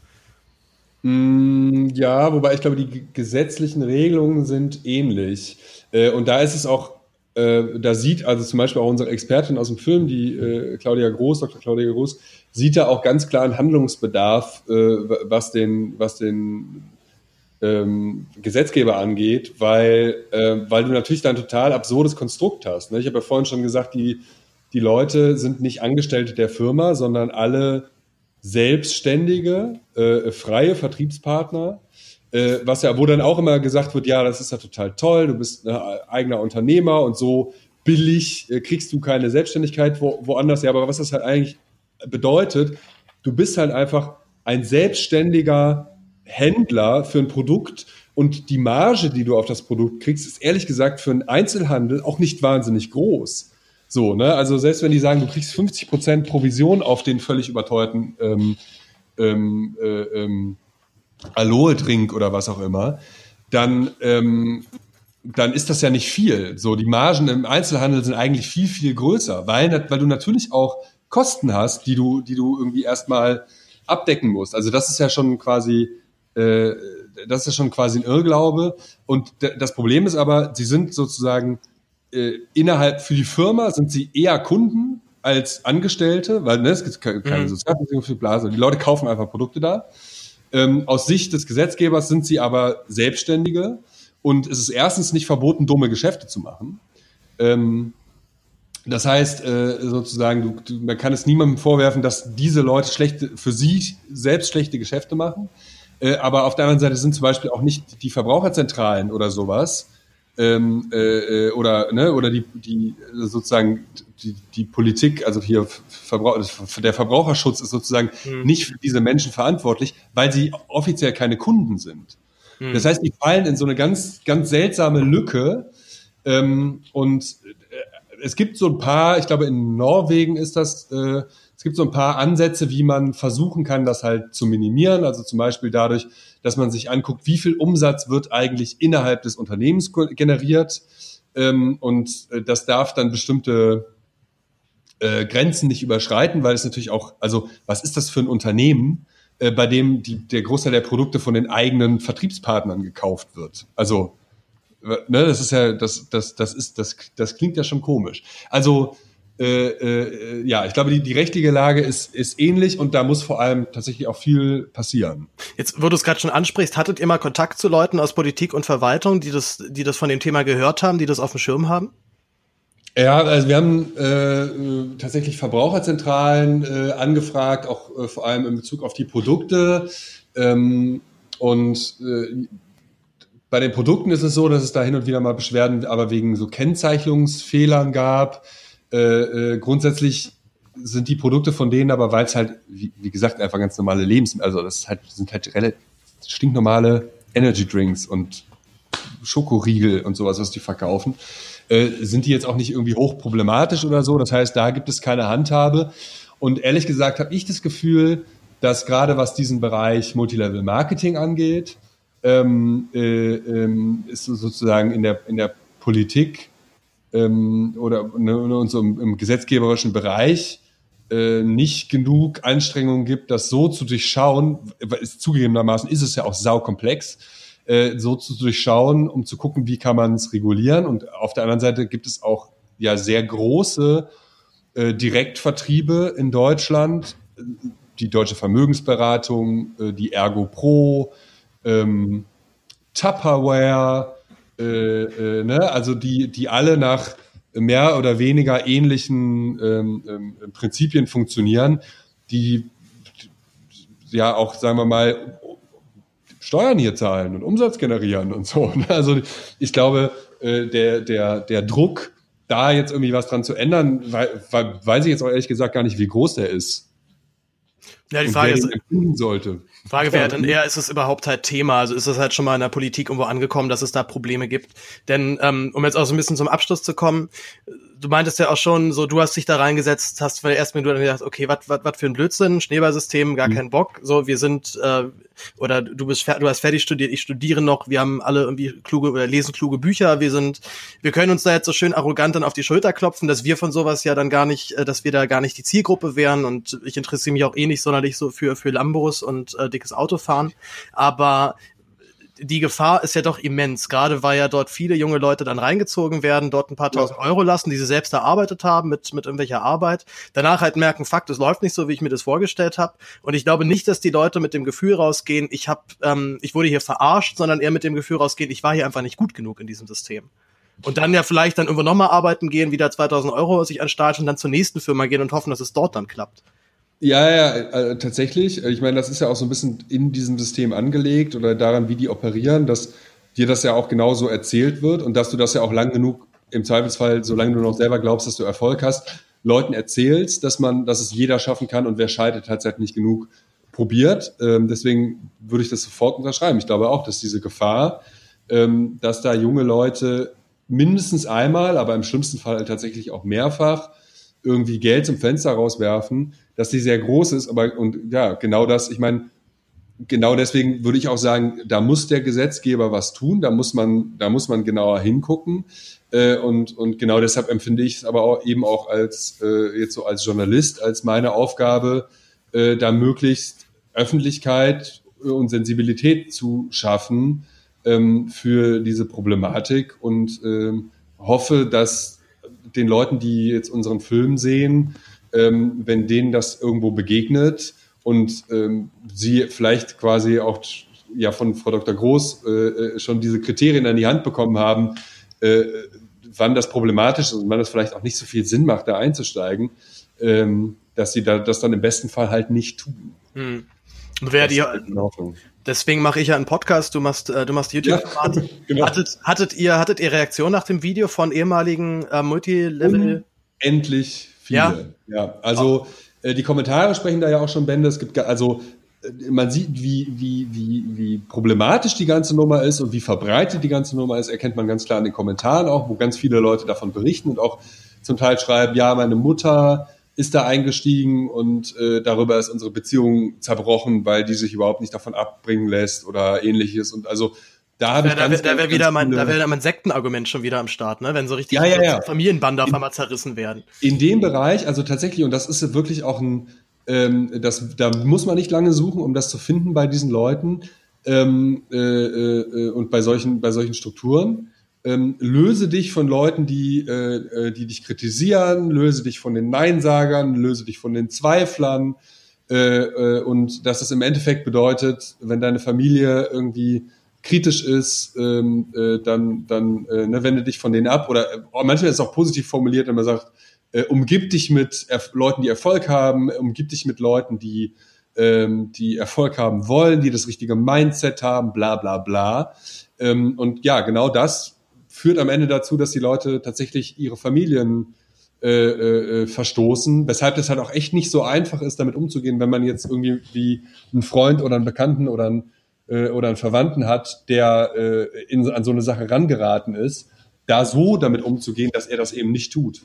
Mm, Ja, wobei ich glaube, die ge- gesetzlichen Regelungen sind ähnlich. Äh, und da ist es auch, äh, da sieht also zum Beispiel auch unsere Expertin aus dem Film, die äh, Claudia Groß, Dr. Claudia Groß, sieht da auch ganz klar einen Handlungsbedarf, wa- was den, was den ähm, Gesetzgeber angeht, weil, weil du natürlich da ein total absurdes Konstrukt hast. Ne? Ich habe ja vorhin schon gesagt, die, die Leute sind nicht Angestellte der Firma, sondern alle selbstständige, äh, freie Vertriebspartner, äh, was ja, wo dann auch immer gesagt wird, ja, das ist ja total toll, du bist ein eigener Unternehmer und so billig äh, kriegst du keine Selbstständigkeit wo, woanders. Ja, aber was das halt eigentlich bedeutet, du bist halt einfach ein selbstständiger Händler für ein Produkt und die Marge, die du auf das Produkt kriegst, ist ehrlich gesagt für einen Einzelhandel auch nicht wahnsinnig groß. So, ne? Also selbst wenn die sagen, du kriegst 50% Provision auf den völlig überteuerten ähm, ähm, äh, ähm, Aloe-Trink oder was auch immer, dann, ähm, dann ist das ja nicht viel. So, die Margen im Einzelhandel sind eigentlich viel, viel größer, weil, weil du natürlich auch Kosten hast, die du, die du irgendwie erstmal abdecken musst. Also das ist ja schon quasi, äh, das ist ja schon quasi ein Irrglaube. Und das Problem ist aber, sie sind sozusagen äh, innerhalb für die Firma sind sie eher Kunden als Angestellte, weil ne, es gibt keine, keine Mhm. Sozialversicherung für die Blase. Die Leute kaufen einfach Produkte da. Ähm, aus Sicht des Gesetzgebers sind sie aber Selbstständige und es ist erstens nicht verboten, dumme Geschäfte zu machen. Ähm, das heißt, äh, sozusagen, du, du, man kann es niemandem vorwerfen, dass diese Leute schlechte, für sie selbst schlechte Geschäfte machen. Äh, aber auf der anderen Seite sind zum Beispiel auch nicht die Verbraucherzentralen oder sowas ähm, äh, äh, oder ne, oder die, die sozusagen die, die Politik, also hier Verbrauch, der Verbraucherschutz ist sozusagen Hm. nicht für diese Menschen verantwortlich, weil sie offiziell keine Kunden sind. Hm. Das heißt, die fallen in so eine ganz ganz seltsame Lücke ähm, und äh, es gibt so ein paar, ich glaube in Norwegen ist das, äh, es gibt so ein paar Ansätze, wie man versuchen kann, das halt zu minimieren. Also zum Beispiel dadurch, dass man sich anguckt, wie viel Umsatz wird eigentlich innerhalb des Unternehmens generiert. Ähm, und äh, das darf dann bestimmte äh, Grenzen nicht überschreiten, weil es natürlich auch, also was ist das für ein Unternehmen, äh, bei dem die, der Großteil der Produkte von den eigenen Vertriebspartnern gekauft wird? Also ne, das ist ja, das, das, das ist, das, das klingt ja schon komisch. Also äh, äh, ja, ich glaube, die, die rechtliche Lage ist, ist ähnlich und da muss vor allem tatsächlich auch viel passieren. Jetzt, wo du es gerade schon ansprichst, hattet ihr mal Kontakt zu Leuten aus Politik und Verwaltung, die das, die das von dem Thema gehört haben, die das auf dem Schirm haben? Ja, also wir haben äh, tatsächlich Verbraucherzentralen äh, angefragt, auch äh, vor allem in Bezug auf die Produkte. Ähm, und äh, bei den Produkten ist es so, dass es da hin und wieder mal Beschwerden, aber wegen so Kennzeichnungsfehlern gab. Äh, äh, grundsätzlich sind die Produkte von denen aber, weil es halt, wie, wie gesagt, einfach ganz normale Lebensmittel, also das halt, sind halt relativ stinknormale Energy Drinks und Schokoriegel und sowas, was die verkaufen, äh, sind die jetzt auch nicht irgendwie hochproblematisch oder so. Das heißt, da gibt es keine Handhabe. Und ehrlich gesagt habe ich das Gefühl, dass gerade was diesen Bereich Multilevel Marketing angeht, ähm, äh, ähm, ist sozusagen in der, in der Politik ähm, oder ne, und so im, im gesetzgeberischen Bereich äh, nicht genug Anstrengungen gibt, das so zu durchschauen, ist, zugegebenermaßen ist es ja auch saukomplex, äh, so zu durchschauen, um zu gucken, wie kann man es regulieren. Und auf der anderen Seite gibt es auch ja sehr große äh, Direktvertriebe in Deutschland, die Deutsche Vermögensberatung, äh, die Ergo Pro, ähm, Tupperware, äh, äh, ne? also die, die alle nach mehr oder weniger ähnlichen ähm, ähm, Prinzipien funktionieren, die ja auch, sagen wir mal, Steuern hier zahlen und Umsatz generieren und so. Ne? Also ich glaube, äh, der, der, der Druck, da jetzt irgendwie was dran zu ändern, weiß ich jetzt auch ehrlich gesagt gar nicht, wie groß der ist. Ja, die Frage ist, sollte. Frage wäre dann eher, ist es überhaupt halt Thema? Also ist es halt schon mal in der Politik irgendwo angekommen, dass es da Probleme gibt? Denn ähm, um jetzt auch so ein bisschen zum Abschluss zu kommen, du meintest ja auch schon, so du hast dich da reingesetzt, hast für erst Minute gedacht, okay, was was für ein Blödsinn, Schneeballsystem, gar mhm. keinen Bock. So, wir sind äh, oder du bist du hast fertig studiert, ich studiere noch, wir haben alle irgendwie kluge oder lesen kluge Bücher, wir sind, wir können uns da jetzt so schön arrogant dann auf die Schulter klopfen, dass wir von sowas ja dann gar nicht, äh, dass wir da gar nicht die Zielgruppe wären und ich interessiere mich auch eh nicht sonderlich so für für Lambos und äh, dickes Autofahren, aber die Gefahr ist ja doch immens, gerade weil ja dort viele junge Leute dann reingezogen werden, dort ein paar tausend Euro lassen, die sie selbst erarbeitet haben mit, mit irgendwelcher Arbeit, danach halt merken, Fakt, es läuft nicht so, wie ich mir das vorgestellt habe. Und ich glaube nicht, dass die Leute mit dem Gefühl rausgehen, ich hab, ähm, ich wurde hier verarscht, sondern eher mit dem Gefühl rausgehen, ich war hier einfach nicht gut genug in diesem System. Und dann ja vielleicht dann irgendwo nochmal arbeiten gehen, wieder 2000 Euro sich anstarten und dann zur nächsten Firma gehen und hoffen, dass es dort dann klappt. Ja, ja, äh, tatsächlich. Ich meine, das ist ja auch so ein bisschen in diesem System angelegt oder daran, wie die operieren, dass dir das ja auch genauso erzählt wird und dass du das ja auch lang genug, im Zweifelsfall, solange du noch selber glaubst, dass du Erfolg hast, Leuten erzählst, dass man, dass es jeder schaffen kann und wer scheitert, hat es halt nicht genug probiert. Ähm, deswegen würde ich das sofort unterschreiben. Ich glaube auch, dass diese Gefahr, ähm, dass da junge Leute mindestens einmal, aber im schlimmsten Fall tatsächlich auch mehrfach irgendwie Geld zum Fenster rauswerfen, dass die sehr groß ist. Aber und ja, genau das, ich meine, genau deswegen würde ich auch sagen, da muss der Gesetzgeber was tun, da muss man, da muss man genauer hingucken. Äh, und, und genau deshalb empfinde ich es aber auch eben auch als äh, jetzt so als Journalist, als meine Aufgabe, äh, da möglichst Öffentlichkeit und Sensibilität zu schaffen ähm, für diese Problematik und ähm, hoffe, dass den Leuten, die jetzt unseren Film sehen, ähm, wenn denen das irgendwo begegnet und ähm, sie vielleicht quasi auch ja von Frau Dr. Groß äh, äh, schon diese Kriterien an die Hand bekommen haben, äh, wann das problematisch ist und wann das vielleicht auch nicht so viel Sinn macht, da einzusteigen, ähm, dass sie da das dann im besten Fall halt nicht tun. Hm. Wer die, halt deswegen mache ich ja einen Podcast, du machst, äh, du machst YouTube-Format. Ja, genau. hattet, hattet, ihr, hattet ihr Reaktion nach dem Video von ehemaligen äh, Multilevel? Endlich Viele. Ja. ja. Also äh, die Kommentare sprechen da ja auch schon Bände. Es gibt also äh, man sieht, wie, wie, wie, wie problematisch die ganze Nummer ist und wie verbreitet die ganze Nummer ist, erkennt man ganz klar in den Kommentaren auch, wo ganz viele Leute davon berichten und auch zum Teil schreiben, ja, meine Mutter ist da eingestiegen und äh, darüber ist unsere Beziehung zerbrochen, weil die sich überhaupt nicht davon abbringen lässt oder ähnliches. Und also da habe ich da, ganz, da wäre wieder mein, da wäre mein Sektenargument schon wieder am Start, ne? Wenn so richtig ja, ja, ja. Familienbande auf einmal zerrissen werden. In dem Bereich, also tatsächlich, und das ist wirklich auch ein, ähm, das, da muss man nicht lange suchen, um das zu finden bei diesen Leuten ähm, äh, äh, und bei solchen, bei solchen Strukturen. Ähm, löse dich von Leuten, die, äh, äh, die dich kritisieren, löse dich von den Neinsagern, löse dich von den Zweiflern. Äh, äh, und dass es im Endeffekt bedeutet, wenn deine Familie irgendwie kritisch ist, ähm, äh, dann, dann äh, ne, wende dich von denen ab. Oder äh, manchmal ist es auch positiv formuliert, wenn man sagt, äh, umgib dich mit Erf Leuten, die Erfolg haben, umgib dich mit Leuten, die, ähm, die Erfolg haben wollen, die das richtige Mindset haben, bla bla bla. Ähm, und ja, genau das führt am Ende dazu, dass die Leute tatsächlich ihre Familien äh, äh, verstoßen, weshalb das halt auch echt nicht so einfach ist, damit umzugehen, wenn man jetzt irgendwie wie ein Freund oder einen Bekannten oder ein äh, oder einen Verwandten hat, der äh, in, an so eine Sache rangeraten ist, da so damit umzugehen, dass er das eben nicht tut.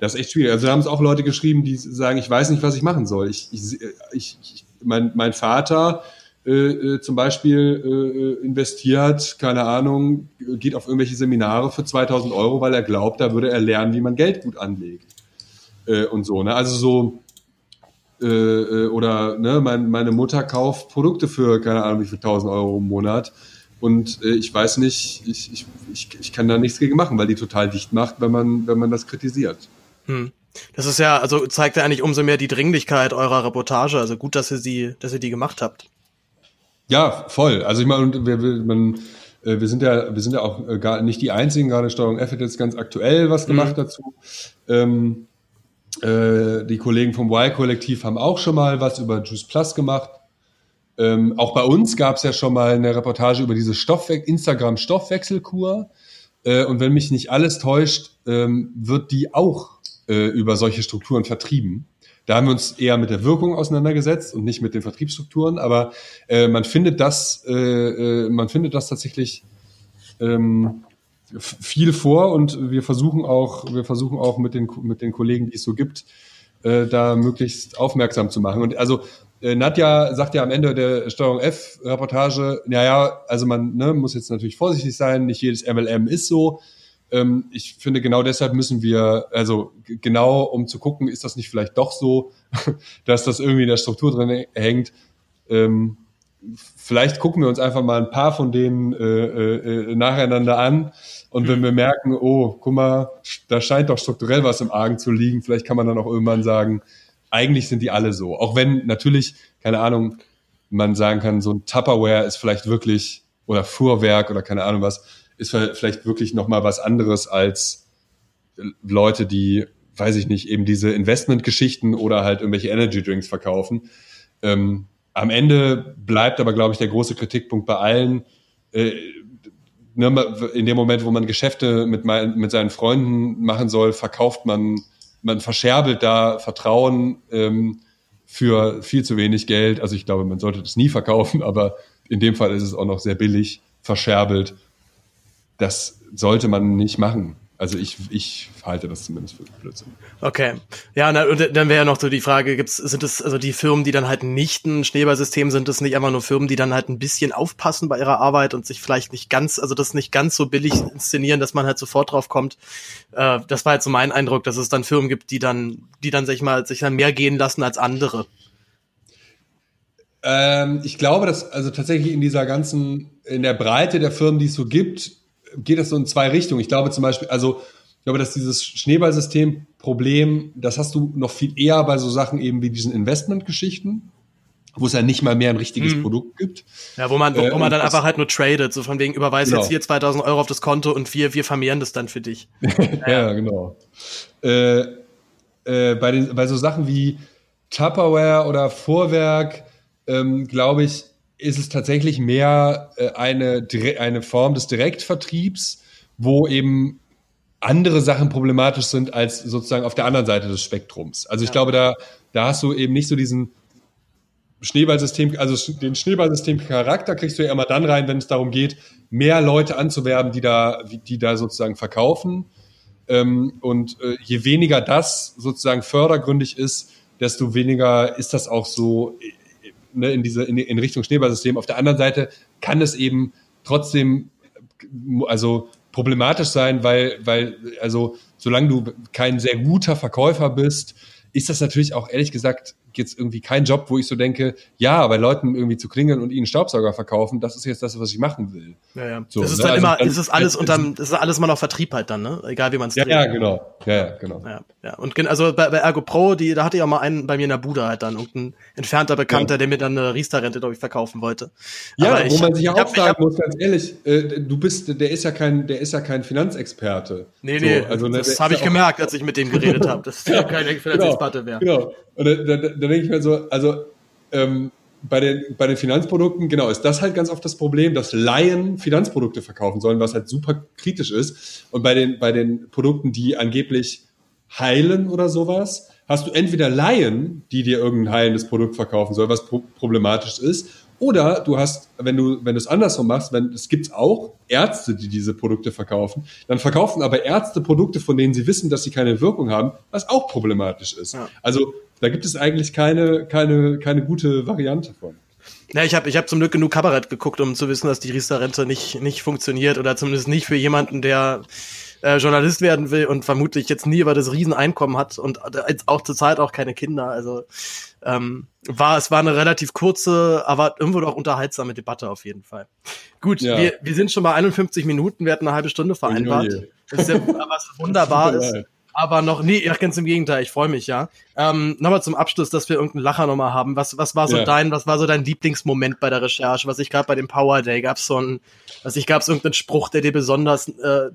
Das ist echt schwierig. Also da haben es auch Leute geschrieben, die sagen, ich weiß nicht, was ich machen soll. Ich, ich, ich, ich mein, mein Vater äh, äh, zum Beispiel äh, investiert, keine Ahnung, geht auf irgendwelche Seminare für 2000 Euro, weil er glaubt, da würde er lernen, wie man Geld gut anlegt äh, und so. Ne? Also so äh, äh, oder ne, mein, meine Mutter kauft Produkte für keine Ahnung wie viel 1000 Euro im Monat und äh, ich weiß nicht, ich, ich, ich, ich kann da nichts gegen machen, weil die total dicht macht, wenn man, wenn man das kritisiert. Hm. Das ist ja, also zeigt ja eigentlich umso mehr die Dringlichkeit eurer Reportage. Also gut, dass ihr sie, dass ihr die gemacht habt. Ja, voll. Also ich meine, wir, wir, man, äh, wir sind ja, wir sind ja auch äh, gar nicht die einzigen. Gerade Steuerung F hat jetzt ganz aktuell was gemacht mhm. dazu. Ähm, äh, die Kollegen vom Y-Kollektiv haben auch schon mal was über Juice Plus gemacht. Ähm, auch bei uns gab es ja schon mal eine Reportage über diese Stoffwe Instagram-Stoffwechselkur. Äh, und wenn mich nicht alles täuscht, ähm, wird die auch äh, über solche Strukturen vertrieben. Da haben wir uns eher mit der Wirkung auseinandergesetzt und nicht mit den Vertriebsstrukturen. Aber äh, man findet das, äh, äh, man findet das tatsächlich ähm, viel vor und wir versuchen auch, wir versuchen auch mit den mit den Kollegen, die es so gibt, äh, da möglichst aufmerksam zu machen. Und also äh, Nadja sagt ja am Ende der Steuerung F-Reportage, naja, also man ne, muss jetzt natürlich vorsichtig sein, nicht jedes MLM ist so. Ähm, ich finde, genau deshalb müssen wir, also genau um zu gucken, ist das nicht vielleicht doch so, dass das irgendwie in der Struktur drin hängt. Ähm, vielleicht gucken wir uns einfach mal ein paar von denen äh, äh, nacheinander an. Und wenn wir merken, oh, guck mal, da scheint doch strukturell was im Argen zu liegen, vielleicht kann man dann auch irgendwann sagen, eigentlich sind die alle so. Auch wenn natürlich, keine Ahnung, man sagen kann, so ein Tupperware ist vielleicht wirklich, oder Fuhrwerk oder keine Ahnung was, ist vielleicht wirklich nochmal was anderes als Leute, die, weiß ich nicht, eben diese Investmentgeschichten oder halt irgendwelche Energy Drinks verkaufen. Ähm, am Ende bleibt aber, glaube ich, der große Kritikpunkt bei allen, äh, in dem Moment, wo man Geschäfte mit, mein, mit seinen Freunden machen soll, verkauft man man verscherbelt da Vertrauen ähm, für viel zu wenig Geld. Also ich glaube, man sollte das nie verkaufen, aber in dem Fall ist es auch noch sehr billig, verscherbelt. Das sollte man nicht machen. Also ich, ich halte das zumindest für Blödsinn. Okay. Ja, na, und dann wäre ja noch so die Frage, gibt's, sind es also die Firmen, die dann halt nicht ein Schneeballsystem sind, das nicht einfach nur Firmen, die dann halt ein bisschen aufpassen bei ihrer Arbeit und sich vielleicht nicht ganz, also das nicht ganz so billig inszenieren, dass man halt sofort drauf kommt. Äh, das war halt so mein Eindruck, dass es dann Firmen gibt, die dann, die dann, sag ich mal, sich dann mehr gehen lassen als andere. Ähm, ich glaube, dass also tatsächlich in dieser ganzen, in der Breite der Firmen, die es so gibt, geht das so in zwei Richtungen. Ich glaube zum Beispiel, also ich glaube, dass dieses Schneeballsystem-Problem, das hast du noch viel eher bei so Sachen eben wie diesen Investmentgeschichten, wo es ja nicht mal mehr ein richtiges mhm. Produkt gibt. Ja, wo man, wo, wo man äh, dann einfach halt nur tradet, so von wegen überweis genau. jetzt hier 2000 Euro auf das Konto und wir, wir vermehren das dann für dich. ja, ja, genau. Äh, äh, bei, den, bei so Sachen wie Tupperware oder Vorwerk, ähm, glaube ich, ist es tatsächlich mehr äh, eine, eine Form des Direktvertriebs, wo eben andere Sachen problematisch sind als sozusagen auf der anderen Seite des Spektrums. Also ich ja. glaube, da, da hast du eben nicht so diesen Schneeballsystem, also den Schneeballsystem-Charakter kriegst du ja immer dann rein, wenn es darum geht, mehr Leute anzuwerben, die da, die da sozusagen verkaufen. Ähm, und äh, je weniger das sozusagen fördergründig ist, desto weniger ist das auch so ne, in diese in, in Richtung Schneeballsystem. Auf der anderen Seite kann es eben trotzdem also problematisch sein, weil weil also solange du kein sehr guter Verkäufer bist, ist das natürlich auch ehrlich gesagt jetzt irgendwie kein Job, wo ich so denke, ja, bei Leuten irgendwie zu klingeln und ihnen Staubsauger verkaufen, das ist jetzt das, was ich machen will. Ja, ja. So, das ist ne? dann also immer, dann, ist es alles unterm, das ist alles mal noch Vertrieb halt dann, ne? Egal wie man es ja, ja, genau. Ja, ja, genau. Ja, ja. Und also bei, bei Ergo Pro, die, da hatte ich auch mal einen bei mir in der Bude halt dann, irgendein entfernter Bekannter, ja. der mir dann eine Riester-Rente, glaube ich, verkaufen wollte. Ja, Aber wo ich, man sich ja auch sagen muss, ganz ehrlich, äh, du bist, der ist ja kein, der ist ja kein Finanzexperte. Nee, nee, so, also, ne, das habe ich gemerkt, als ich mit dem geredet habe, dass der kein genau, Finanzexperte wäre. Genau. Und da, denke ich mir so, also ähm, bei den, bei den Finanzprodukten, genau, ist das halt ganz oft das Problem, dass Laien Finanzprodukte verkaufen sollen, was halt super kritisch ist. Und bei den, bei den Produkten, die angeblich heilen oder sowas, hast du entweder Laien, die dir irgendein heilendes Produkt verkaufen sollen, was pro problematisch ist, Oder du hast, wenn du, wenn du es andersrum machst, wenn es gibt auch Ärzte, die diese Produkte verkaufen, dann verkaufen aber Ärzte Produkte, von denen sie wissen, dass sie keine Wirkung haben, was auch problematisch ist. Ja. Also da gibt es eigentlich keine, keine, keine gute Variante von. Ja, ich habe ich hab zum Glück genug Kabarett geguckt, um zu wissen, dass die Riester-Rente nicht, nicht funktioniert oder zumindest nicht für jemanden, der äh, Journalist werden will und vermutlich jetzt nie über das Rieseneinkommen hat und jetzt auch zurzeit auch keine Kinder. Also ähm, war es war eine relativ kurze, aber irgendwo doch unterhaltsame Debatte auf jeden Fall. Gut, Ja. wir, wir sind schon bei 51 Minuten, wir hatten eine halbe Stunde vereinbart. Oje, oje. Das ist ja, was wunderbar ist. Aber noch nie, ja, ganz im Gegenteil, ich freue mich, ja. Ähm, Nochmal zum Abschluss, dass wir irgendeinen Lacher nochmal haben. Was, was war so Ja. dein, was war so dein Lieblingsmoment bei der Recherche? Was ich gerade bei dem Power Day gab's so ein, was ich gab's irgendeinen Spruch, der dir besonders, äh,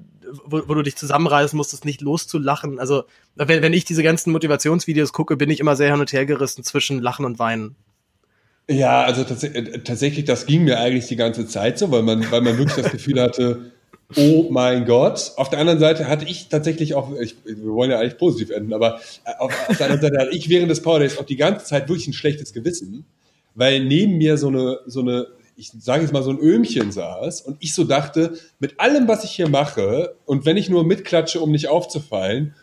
wo, wo du dich zusammenreißen musstest, nicht loszulachen. Also wenn, wenn ich diese ganzen Motivationsvideos gucke, bin ich immer sehr hin und her gerissen zwischen Lachen und Weinen. Ja, also tats äh, tatsächlich, das ging mir eigentlich die ganze Zeit so, weil man, weil man wirklich das Gefühl hatte, oh mein Gott. Auf der anderen Seite hatte ich tatsächlich auch, ich, wir wollen ja eigentlich positiv enden, aber äh, auf, auf der anderen Seite hatte ich während des Power Days auch die ganze Zeit wirklich ein schlechtes Gewissen, weil neben mir so eine, so eine, ich sage jetzt mal so ein Öhmchen saß und ich so dachte, mit allem, was ich hier mache und wenn ich nur mitklatsche, um nicht aufzufallen,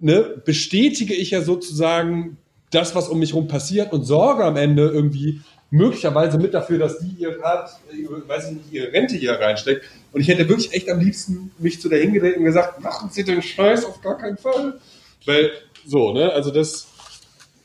ne, bestätige ich ja sozusagen das, was um mich herum passiert und sorge am Ende irgendwie möglicherweise mit dafür, dass die ihr grad, äh, weiß ich nicht, ihre Rente hier reinsteckt. Und ich hätte wirklich echt am liebsten mich zu der hingedreht und gesagt, machen Sie den Scheiß auf gar keinen Fall. Weil, so, ne, also das,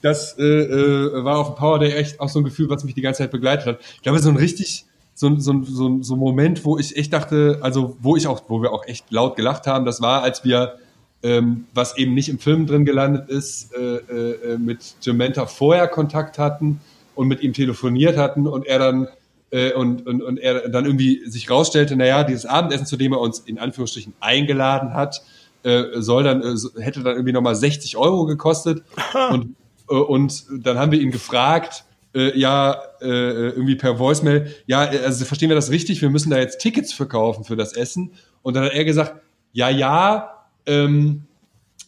das äh, äh, war auf dem Power Day echt auch so ein Gefühl, was mich die ganze Zeit begleitet hat. Ich glaube, so ein richtig, so, so, so, so ein Moment, wo ich echt dachte, also wo ich auch, wo wir auch echt laut gelacht haben, das war, als wir ähm, was eben nicht im Film drin gelandet ist, äh, äh, äh, mit Jamenta vorher Kontakt hatten und mit ihm telefoniert hatten und er dann äh, und, und, und er dann irgendwie sich rausstellte, naja, dieses Abendessen, zu dem er uns in Anführungsstrichen eingeladen hat, äh, soll dann, äh, hätte dann irgendwie nochmal 60 Euro gekostet. und, äh, und dann haben wir ihn gefragt, äh, ja, äh, irgendwie per Voicemail, ja, also verstehen wir das richtig, wir müssen da jetzt Tickets verkaufen für das Essen. Und dann hat er gesagt, ja, ja, ähm,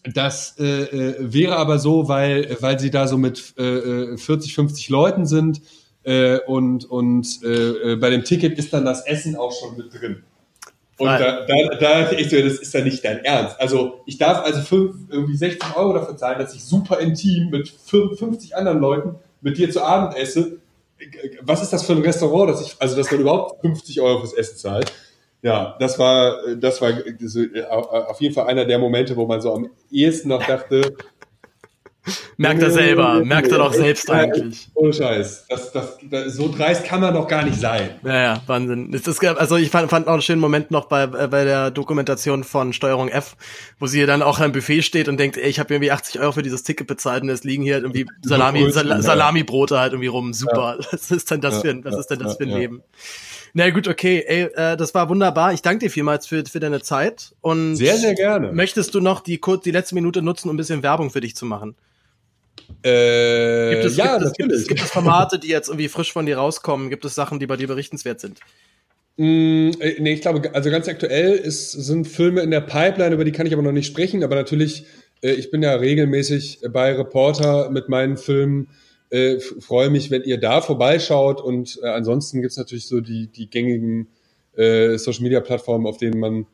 das äh, äh, wäre aber so, weil, weil sie da so mit äh, äh, 40, 50 Leuten sind äh, und, und äh, äh, bei dem Ticket ist dann das Essen auch schon mit drin. Und da, da, da dachte ich so, das ist ja nicht dein Ernst. Also ich darf also fünf, irgendwie 60 Euro dafür zahlen, dass ich super intim mit 50 anderen Leuten mit dir zu Abend esse. Was ist das für ein Restaurant, dass ich, also dass man überhaupt 50 Euro fürs Essen zahlt? Ja, das war, das war äh, auf jeden Fall einer der Momente, wo man so am ehesten noch dachte. Merkt er selber, merkt er doch selbst Ja, eigentlich. Ohne Scheiß. Das, das, das, so dreist kann man doch gar nicht sein. Ja, ja, Wahnsinn. Es ist, also ich fand, fand auch einen schönen Moment noch bei, äh, bei der Dokumentation von Steuerung F, wo sie dann auch am Buffet steht und denkt, ey, ich habe irgendwie 80 Euro für dieses Ticket bezahlt und es liegen hier halt irgendwie Salami, Sal ja. Salami-Brote halt irgendwie rum. Super. Was ist denn das Ja, für ein, was ja, ist denn das ja, für ein ja. Na gut, okay, ey, äh, das war wunderbar. Ich danke dir vielmals für, für deine Zeit. Und Sehr, sehr gerne. Möchtest du noch die, kurz, die letzte Minute nutzen, um ein bisschen Werbung für dich zu machen? Äh, Gibt es, ja, gibt, es, gibt, es, natürlich. gibt es Formate, die jetzt irgendwie frisch von dir rauskommen? Gibt es Sachen, die bei dir berichtenswert sind? Mm, äh, nee, ich glaube, also ganz aktuell ist, sind Filme in der Pipeline, über die kann ich aber noch nicht sprechen, aber natürlich, äh, ich bin ja regelmäßig bei Reporter mit meinen Filmen, äh, freue mich, wenn ihr da vorbeischaut und äh, ansonsten gibt's natürlich so die, die gängigen äh, Social-Media-Plattformen, auf denen man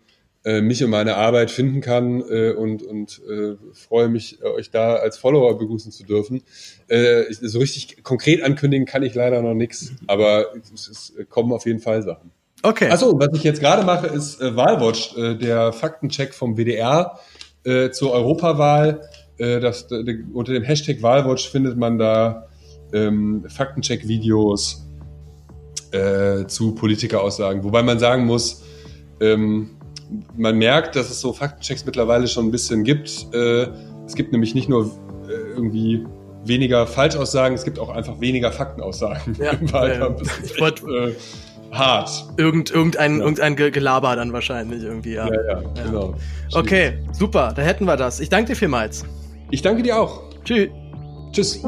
äh, mich und meine Arbeit finden kann äh, und, und äh, freue mich, äh, euch da als Follower begrüßen zu dürfen. Äh, so richtig konkret ankündigen kann ich leider noch nichts, aber es, es kommen auf jeden Fall Sachen. Okay. Achso, was ich jetzt gerade mache, ist äh, Wahlwatch, äh, der Faktencheck vom WDR äh, zur Europawahl. Äh, das, unter dem Hashtag Wahlwatch findet man da ähm, Faktencheck-Videos äh, zu Politikeraussagen. Wobei man sagen muss, ähm, man merkt, dass es so Faktenchecks mittlerweile schon ein bisschen gibt. Äh, es gibt nämlich nicht nur äh, irgendwie weniger Falschaussagen, es gibt auch einfach weniger Faktenaussagen Ja, im Wahlkampf. ja. Echt, äh, hart. Irgend, irgendein, Ja. irgendein Ge- Gelaber dann wahrscheinlich irgendwie, ja. Ja, ja, genau. Okay, super, da hätten wir das. Ich danke dir vielmals. Ich danke dir auch. Tschüss. Tschüss.